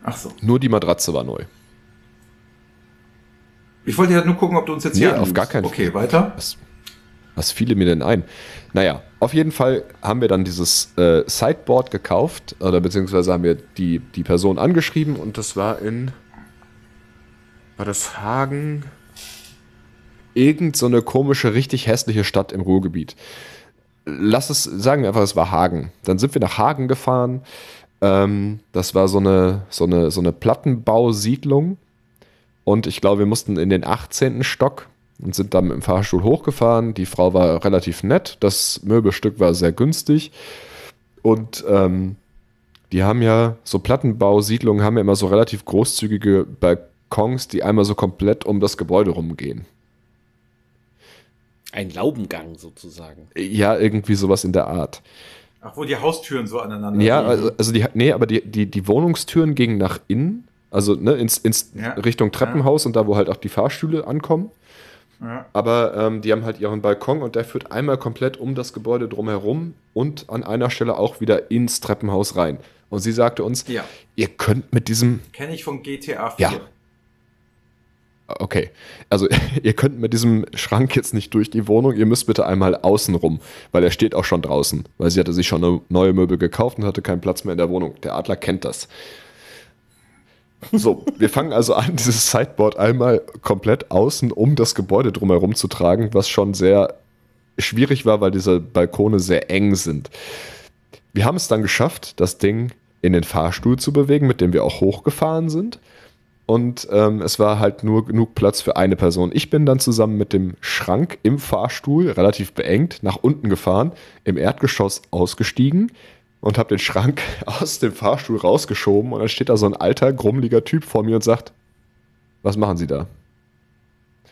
Ach so. Nur die Matratze war neu. Ich wollte ja nur gucken, ob du uns jetzt Nee, hier auf anlügst. gar keinen Fall. Okay, weiter. Was, was fiele mir denn ein? Naja, auf jeden Fall haben wir dann dieses äh, Sideboard gekauft, oder beziehungsweise haben wir die, die Person angeschrieben und das war in. War das Hagen? Irgend so eine komische, richtig hässliche Stadt im Ruhrgebiet. Lass es, sagen wir einfach, es war Hagen. Dann sind wir nach Hagen gefahren. Ähm, das war so eine, so eine, so eine Plattenbausiedlung. Und ich glaube, wir mussten in den 18. Stock und sind dann dem Fahrstuhl hochgefahren. Die Frau war relativ nett. Das Möbelstück war sehr günstig. Und ähm, die haben ja, so Plattenbausiedlungen haben ja immer so relativ großzügige Balkons, die einmal so komplett um das Gebäude rumgehen. Ein Laubengang sozusagen. Ja, irgendwie sowas in der Art. Ach, wo die Haustüren so aneinander Ja, liegen. also, also die, nee, aber die, die, die Wohnungstüren gingen nach innen, also ne, ins, ins Ja. Richtung Treppenhaus und da, wo halt auch die Fahrstühle ankommen. Ja. Aber ähm, die haben halt ihren Balkon und der führt einmal komplett um das Gebäude drumherum und an einer Stelle auch wieder ins Treppenhaus rein. Und sie sagte uns, Ja. ihr könnt mit diesem, Kenne ich von GTA 4. Ja. Okay, also [LAUGHS] ihr könnt mit diesem Schrank jetzt nicht durch die Wohnung, ihr müsst bitte einmal außen rum, weil er steht auch schon draußen, weil sie hatte sich schon eine neue Möbel gekauft und hatte keinen Platz mehr in der Wohnung. Der Adler kennt das. So, [LAUGHS] wir fangen also an, dieses Sideboard einmal komplett außen um das Gebäude drumherum zu tragen, was schon sehr schwierig war, weil diese Balkone sehr eng sind. Wir haben es dann geschafft, das Ding in den Fahrstuhl zu bewegen, mit dem wir auch hochgefahren sind. Und ähm, es war halt nur genug Platz für eine Person. Ich bin dann zusammen mit dem Schrank im Fahrstuhl, relativ beengt, nach unten gefahren, im Erdgeschoss ausgestiegen und habe den Schrank [LAUGHS] aus dem Fahrstuhl rausgeschoben. Und dann steht da so ein alter, grummeliger Typ vor mir und sagt, was machen Sie da?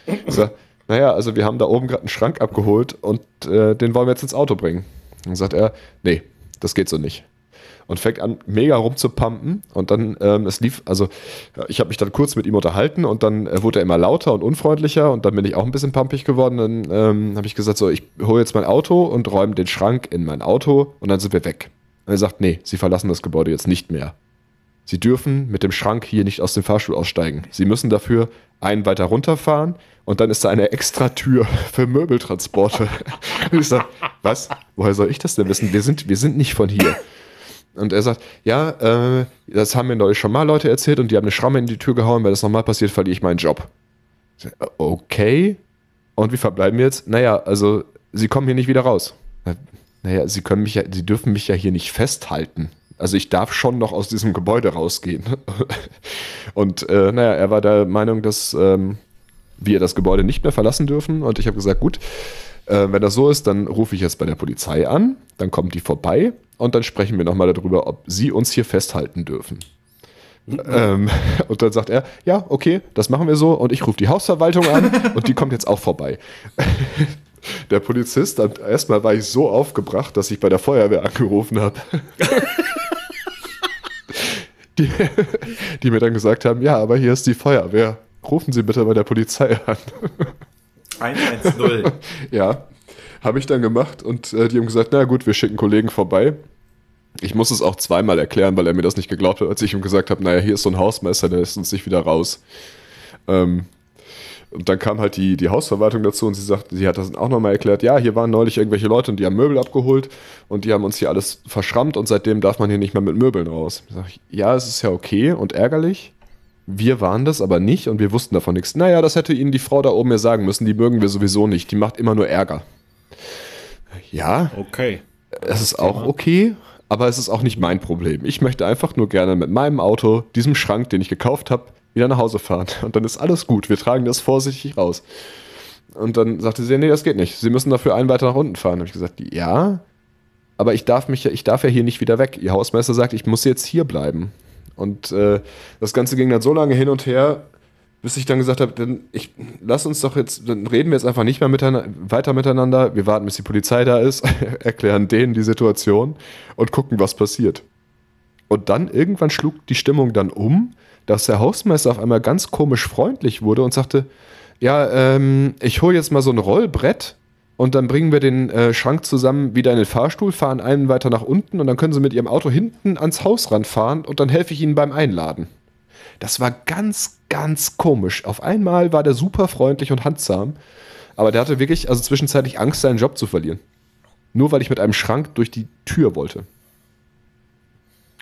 Ich sag, naja, also wir haben da oben gerade einen Schrank abgeholt und äh, den wollen wir jetzt ins Auto bringen. Dann sagt er, nee, das geht so nicht. Und fängt an, mega rumzupumpen. Und dann, ähm, es lief, also ich habe mich dann kurz mit ihm unterhalten und dann äh, wurde er immer lauter und unfreundlicher und dann bin ich auch ein bisschen pumpig geworden. Dann ähm, habe ich gesagt, so, ich hole jetzt mein Auto und räume den Schrank in mein Auto und dann sind wir weg. Und er sagt, nee, Sie verlassen das Gebäude jetzt nicht mehr. Sie dürfen mit dem Schrank hier nicht aus dem Fahrstuhl aussteigen. Sie müssen dafür einen weiter runterfahren und dann ist da eine extra Tür [LAUGHS] für Möbeltransporte. [LAUGHS] Und ich sage, was? Woher soll ich das denn wissen? Wir sind, wir sind nicht von hier. Und er sagt, ja, äh, das haben mir neulich schon mal Leute erzählt und die haben eine Schramme in die Tür gehauen, wenn das nochmal passiert, verliere ich meinen Job. Okay. Und wie verbleiben wir jetzt? Naja, also, sie kommen hier nicht wieder raus. Naja, sie können mich ja, sie dürfen mich ja hier nicht festhalten. Also ich darf schon noch aus diesem Gebäude rausgehen. [LAUGHS] Und äh, naja, er war der Meinung, dass ähm, wir das Gebäude nicht mehr verlassen dürfen. Und ich habe gesagt, gut, äh, wenn das so ist, dann rufe ich jetzt bei der Polizei an, dann kommt die vorbei und dann sprechen wir nochmal darüber, ob sie uns hier festhalten dürfen. Mhm. Ähm, [LAUGHS] und dann sagt er, ja, okay, das machen wir so. Und ich rufe die Hausverwaltung an [LAUGHS] und die kommt jetzt auch vorbei. [LAUGHS] Der Polizist, erstmal war ich so aufgebracht, dass ich bei der Feuerwehr angerufen habe. die, die mir dann gesagt haben, ja, aber hier ist die Feuerwehr. Rufen Sie bitte bei der Polizei an. 110. ja, habe ich dann gemacht und äh, die haben gesagt, na gut, wir schicken Kollegen vorbei. Ich muss es auch zweimal erklären, weil er mir das nicht geglaubt hat, als ich ihm gesagt habe, naja, hier ist so ein Hausmeister, der lässt uns nicht wieder raus. Ähm, und dann kam halt die, die Hausverwaltung dazu und sie sagt, sie hat das auch nochmal erklärt, ja, hier waren neulich irgendwelche Leute und die haben Möbel abgeholt und die haben uns hier alles verschrammt und seitdem darf man hier nicht mehr mit Möbeln raus. Ich sag, ja, es ist ja okay und ärgerlich. Wir waren das aber nicht und wir wussten davon nichts. Naja, das hätte ihnen die Frau da oben mir sagen müssen, die mögen wir sowieso nicht. Die macht immer nur Ärger. Ja. Okay. Es ist auch okay, aber es ist auch nicht mein Problem. Ich möchte einfach nur gerne mit meinem Auto, diesem Schrank, den ich gekauft habe, wieder nach Hause fahren. Und dann ist alles gut. Wir tragen das vorsichtig raus. Und dann sagte sie, nee, das geht nicht. Sie müssen dafür einen weiter nach unten fahren. Habe ich gesagt, ja, aber ich darf mich, ich darf ja hier nicht wieder weg. Ihr Hausmeister sagt, ich muss jetzt hier bleiben. Und äh, das Ganze ging dann so lange hin und her, bis ich dann gesagt habe, dann ich lass uns doch jetzt, dann reden wir jetzt einfach nicht mehr miteinander, weiter miteinander. Wir warten, bis die Polizei da ist, [LAUGHS] erklären denen die Situation und gucken, was passiert. Und dann irgendwann schlug die Stimmung dann um dass der Hausmeister auf einmal ganz komisch freundlich wurde und sagte, ja, ähm, ich hole jetzt mal so ein Rollbrett und dann bringen wir den äh, Schrank zusammen wieder in den Fahrstuhl, fahren einen weiter nach unten und dann können sie mit ihrem Auto hinten ans Haus ranfahren und dann helfe ich ihnen beim Einladen. Das war ganz, ganz komisch. Auf einmal war der super freundlich und handsam, aber der hatte wirklich, also zwischenzeitlich Angst, seinen Job zu verlieren. Nur weil ich mit einem Schrank durch die Tür wollte.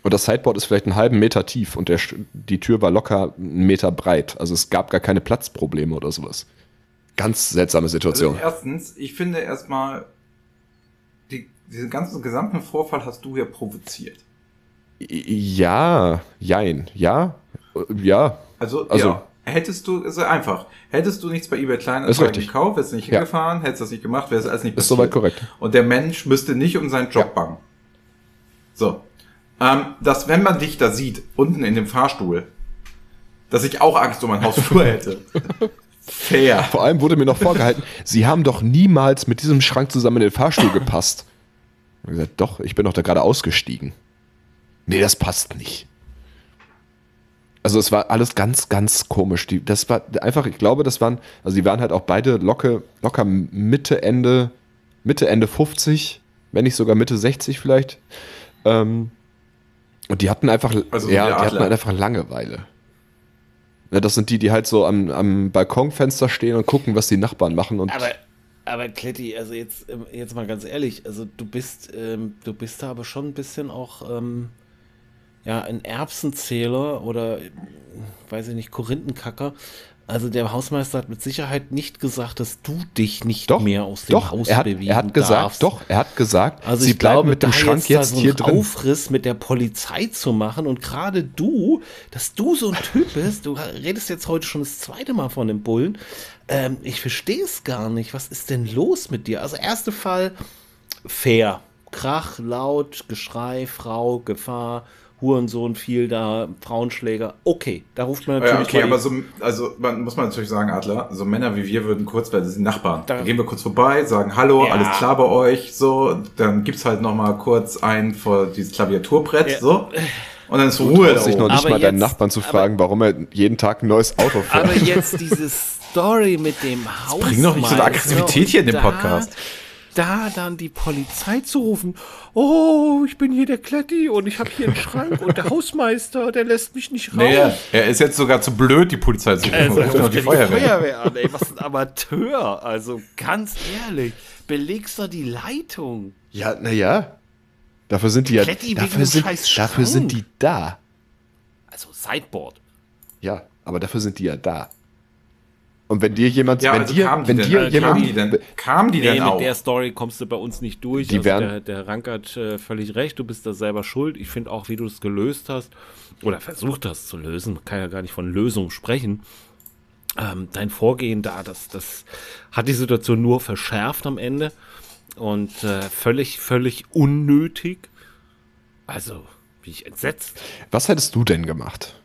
Und das Sideboard ist vielleicht einen halben Meter tief und der, die Tür war locker einen Meter breit. Also es gab gar keine Platzprobleme oder sowas. Ganz seltsame Situation. Also erstens, ich finde erstmal, die, diesen ganzen gesamten Vorfall hast du ja provoziert. Ja, jein, ja, ja. Also, also ja. Hättest du, ist einfach, hättest du nichts bei eBay Kleinanzeigen gekauft, wärst du nicht hingefahren, ja. hättest das nicht gemacht, wäre es alles nicht passiert. Ist soweit korrekt. Und der Mensch müsste nicht um seinen Job ja. bangen. So ähm, dass wenn man dich da sieht, unten in dem Fahrstuhl, dass ich auch Angst um mein Hausflur [LAUGHS] hätte. Fair. Vor allem wurde mir noch vorgehalten, sie haben doch niemals mit diesem Schrank zusammen in den Fahrstuhl gepasst. Ich habe gesagt, doch, ich bin doch da gerade ausgestiegen. Nee, das passt nicht. Also es war alles ganz, ganz komisch. Die, das war einfach, ich glaube, das waren, also die waren halt auch beide locker, locker Mitte, Ende, Mitte, Ende 50, wenn nicht sogar Mitte 60 vielleicht. Ähm, und die hatten einfach, also ja, die hatten halt einfach Langeweile. Ja, das sind die, die halt so am, am Balkonfenster stehen und gucken, was die Nachbarn machen. Und aber, aber Kletti, also jetzt, jetzt mal ganz ehrlich, also du bist, ähm, du bist da aber schon ein bisschen auch, ähm, ja, ein Erbsenzähler oder, weiß ich nicht, Korinthenkacker. Also der Hausmeister hat mit Sicherheit nicht gesagt, dass du dich nicht doch, mehr aus dem doch, Haus er hat, bewegen Er hat gesagt, darfst. doch, er hat gesagt, also sie bleiben mit dem Schrank jetzt, so hier drin. Aufriss mit der Polizei zu machen und gerade du, dass du so ein Typ [LAUGHS] bist, du redest jetzt heute schon das zweite Mal von dem Bullen. Ähm, ich verstehe es gar nicht. Was ist denn los mit dir? Also erster Fall fair, Krach, laut, Geschrei, Frau, Gefahr, Hurensohn viel da, Frauenschläger. Okay, da ruft man natürlich. Ja, okay, mal aber so, also man, muss man natürlich sagen, Adler, so Männer wie wir würden kurz, weil das sind Nachbarn. Da- Da gehen wir kurz vorbei, sagen Hallo, Ja. alles klar bei euch, so, dann gibt's halt noch mal kurz ein vor dieses Klaviaturbrett, Ja. so, und dann ist Ruhe da Traust dich noch nicht Aber mal deinen jetzt- Nachbarn zu aber- fragen, warum er jeden Tag ein neues Auto fährt. Aber jetzt diese Story mit dem Haus. bring doch nicht so eine Aggressivität hier in den Podcast. Da dann die Polizei zu rufen, oh, ich bin hier der Kletti und ich habe hier einen Schrank und der Hausmeister, der lässt mich nicht raus. Nee, er- ist jetzt sogar zu blöd, die Polizei zu rufen. Also, Ruft noch die Feuerwehr. an, ey, was ein Amateur. Also ganz ehrlich, belegst du die Leitung? Ja, naja. Dafür sind die ja. Kletti dafür sind, dafür sind die da. Also Sideboard. Ja, aber dafür sind die ja da. Und wenn dir jemand, Ja, wenn also dir, wenn denn, dir äh, jemand, kamen die denn, kamen die Nee, denn mit auch? der Story kommst du bei uns nicht durch. Die also werden- der, der Rank hat äh, völlig recht, du bist da selber schuld. Ich finde auch, wie du es gelöst hast oder versucht hast zu lösen, man kann ja gar nicht von Lösung sprechen. Ähm, dein Vorgehen da, das, das hat die Situation nur verschärft am Ende und äh, völlig, völlig unnötig. Also, bin ich entsetzt. was hättest du denn gemacht?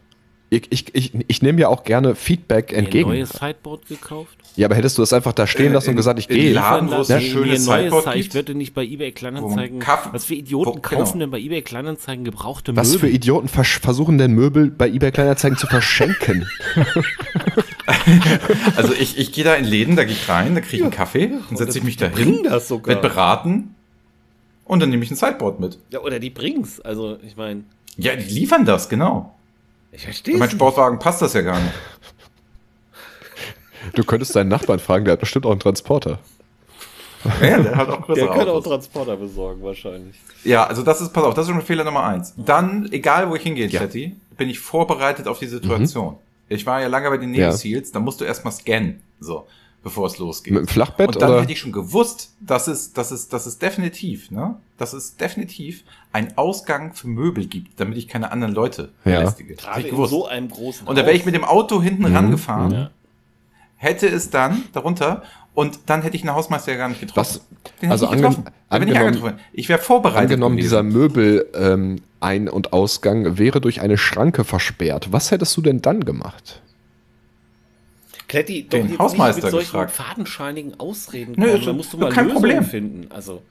Ich, ich, ich, ich nehme ja auch gerne Feedback Mir ein entgegen. neues Sideboard gekauft. Ja, aber hättest du das einfach da stehen Äh, lassen und in- gesagt, ich gehe. Laden, wo es ein schönes Sideboard Sideboard Ich gibt. würde nicht bei eBay Kleinanzeigen. Was für Idioten wo- kaufen genau. denn bei eBay Kleinanzeigen gebrauchte Was Möbel? für Idioten versuchen denn Möbel bei eBay Kleinanzeigen zu verschenken? [LAUGHS] Also ich, ich gehe da in Läden, da gehe ich rein, da kriege ich einen Kaffee, dann setze ich mich da hin, wird beraten und dann nehme ich ein Sideboard mit. Ja, oder die bring's. Also, ich meine, Ja, die liefern das, genau. Ich verstehe In meinem Sportwagen passt das ja gar nicht. Du könntest deinen Nachbarn fragen, der hat bestimmt auch einen Transporter. Ja, der hat auch Der größere kann auch Autos. Transporter besorgen, wahrscheinlich. Ja, also das ist, pass auf, das ist schon Fehler Nummer eins. Dann, egal wo ich hingehe, Ja. Chatty, bin ich vorbereitet auf die Situation. Ich war ja lange bei den Navy Ja. Seals, da musst du erstmal scannen, so, bevor es losgeht. Mit dem Flachbett Und dann oder? hätte ich schon gewusst, dass es, dass es, dass es definitiv, ne, dass es definitiv einen Ausgang für Möbel gibt, damit ich keine anderen Leute Ja. belästige. Das Gerade ich in gewusst. so einem großen Und da wäre ich mit dem Auto hinten rangefahren, Ja. hätte es dann darunter und dann hätte ich einen Hausmeister ja gar nicht getroffen. Hätte also ich getroffen. angen- Da bin ich angenommen- angetroffen. Ich wäre vorbereitet. Angenommen, gewesen. dieser Möbel ähm, Ein- und Ausgang wäre durch eine Schranke versperrt. Was hättest du denn dann gemacht? Kletti, doch Den Hausmeister mit solchen gefragt. fadenscheinigen Ausreden Nö, kommen. Da musst du mal kein Lösungen Problem. finden. Also,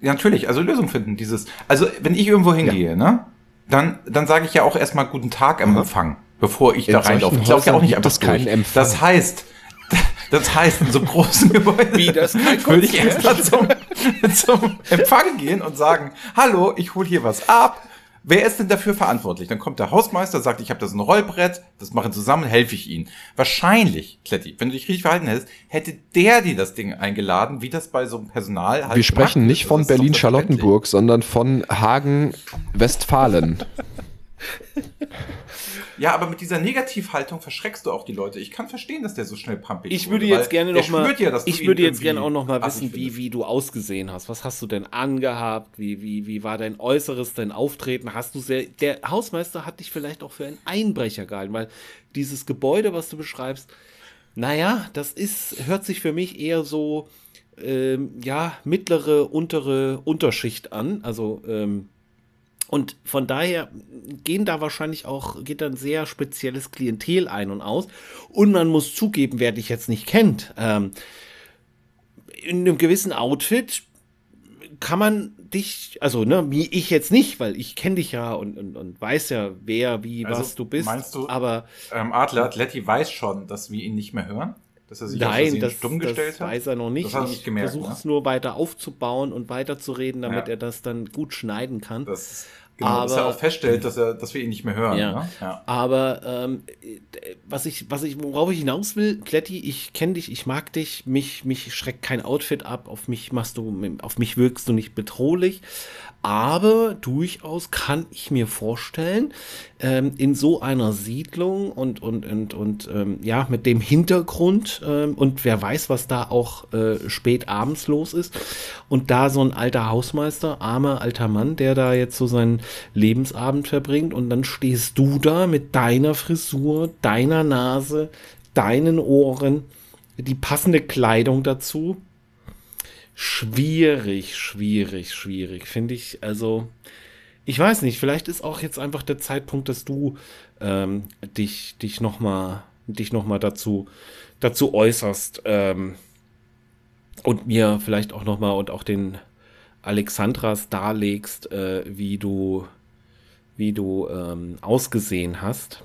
Ja, natürlich, also Lösung finden. Dieses, also wenn ich irgendwo hingehe, ne, dann, dann sage ich ja auch erstmal guten Tag am Empfang, bevor ich In da reinlaufe. Ich laufe ja auch nicht einfach durch. Empfang. Das heißt, [LAUGHS] das heißt, in so großen Gebäuden Wie, das [LAUGHS] würde ich erstmal zum, [LAUGHS] zum Empfang gehen und sagen, hallo, ich hole hier was ab. Wer ist denn dafür verantwortlich? Dann kommt der Hausmeister, sagt, ich habe das ein Rollbrett, das machen zusammen, helfe ich Ihnen. Wahrscheinlich, Kletti, wenn du dich richtig verhalten hättest, hätte der dir das Ding eingeladen, wie das bei so einem Personal halt Wir sprechen nicht von Berlin-Charlottenburg, sondern von Hagen-Westfalen. [LAUGHS] Ja, aber mit dieser Negativhaltung verschreckst du auch die Leute. Ich kann verstehen, dass der so schnell pumpig ich wurde, würde jetzt weil gerne noch mal, ja, ich würde jetzt gerne auch noch mal wissen, wie, wie du ausgesehen hast. Was hast du denn angehabt? Wie, wie, wie war dein Äußeres, dein Auftreten? Hast du sehr, der Hausmeister hat dich vielleicht auch für einen Einbrecher gehalten, weil dieses Gebäude, was du beschreibst, naja, das ist, hört sich für mich eher so, ähm, ja, mittlere, untere Unterschicht an. Also, ähm, und von daher gehen da wahrscheinlich auch, geht dann sehr spezielles Klientel ein und aus. Und man muss zugeben, wer dich jetzt nicht kennt, ähm, in einem gewissen Outfit kann man dich, also ne, wie ich jetzt nicht, weil ich kenne dich ja und, und, und weiß ja, wer, wie, Also, was du bist. meinst du, aber Ähm, Adler, Letty weiß schon, dass wir ihn nicht mehr hören? Dass er sich Nein, das, stumm das gestellt hat? weiß er noch nicht. Das er ich gemerkt, versuche ne? es nur weiter aufzubauen und weiterzureden, damit Ja. er das dann gut schneiden kann. Das, genau, dass er Aber- auch feststellt, dass, er, dass wir ihn nicht mehr hören. Ja. Ne? ja. Aber ähm, äh, was ich, was ich, worauf ich hinaus will, Kletti, ich kenne dich, ich mag dich, mich, mich schreckt kein Outfit ab, auf mich machst du, auf mich wirkst du nicht bedrohlich. Aber durchaus kann ich mir vorstellen, ähm, in so einer Siedlung und, und, und, und ähm, ja, mit dem Hintergrund ähm, und wer weiß, was da auch äh, spät abends los ist. Und da so ein alter Hausmeister, armer alter Mann, der da jetzt so seinen Lebensabend verbringt und dann stehst du da mit deiner Frisur, deiner Nase, deinen Ohren, die passende Kleidung dazu. Schwierig, schwierig, schwierig, finde ich. Also, ich weiß nicht, vielleicht ist auch jetzt einfach der Zeitpunkt, dass du ähm, dich, dich nochmal noch dazu, dazu äußerst ähm, und mir vielleicht auch nochmal und auch den Alexandras darlegst, äh, wie du, wie du ähm, ausgesehen hast.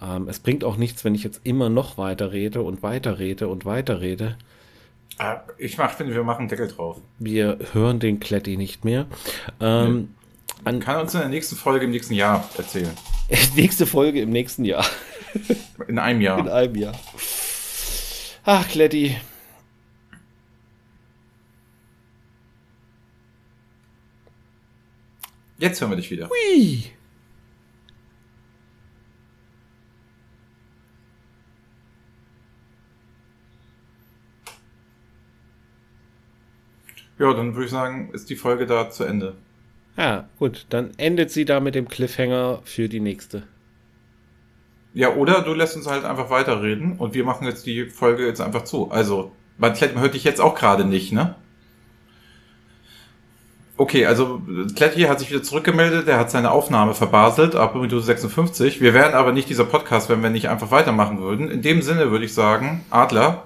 Ähm, es bringt auch nichts, wenn ich jetzt immer noch weiter rede und weiter rede und weiter rede. Ich mach, finde, wir machen Deckel drauf. Wir hören den Kletti nicht mehr. Ähm, Man kann uns in der nächsten Folge im nächsten Jahr erzählen. [LAUGHS] nächste Folge im nächsten Jahr. In einem Jahr. In einem Jahr. Ach, Kletti. Jetzt hören wir dich wieder. Hui. Ja, dann würde ich sagen, ist die Folge da zu Ende. Ja, gut, dann endet sie da mit dem Cliffhanger für die nächste. Ja, oder du lässt uns halt einfach weiterreden und wir machen jetzt die Folge jetzt einfach zu. Also, man hört dich jetzt auch gerade nicht, ne? Okay, also Kletti hat sich wieder zurückgemeldet, er hat seine Aufnahme verbaselt ab Minute 56. Wir wären aber nicht dieser Podcast, wenn wir nicht einfach weitermachen würden. In dem Sinne würde ich sagen, Adler,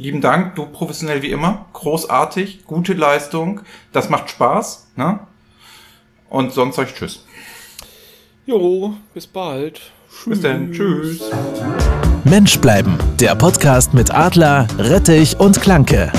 lieben Dank, du professionell wie immer, großartig, gute Leistung, das macht Spaß, ne? Und sonst sag ich Tschüss. Jo, bis bald. Bis dann, tschüss. Mensch bleiben, der Podcast mit Adler, Rettich und Klanke.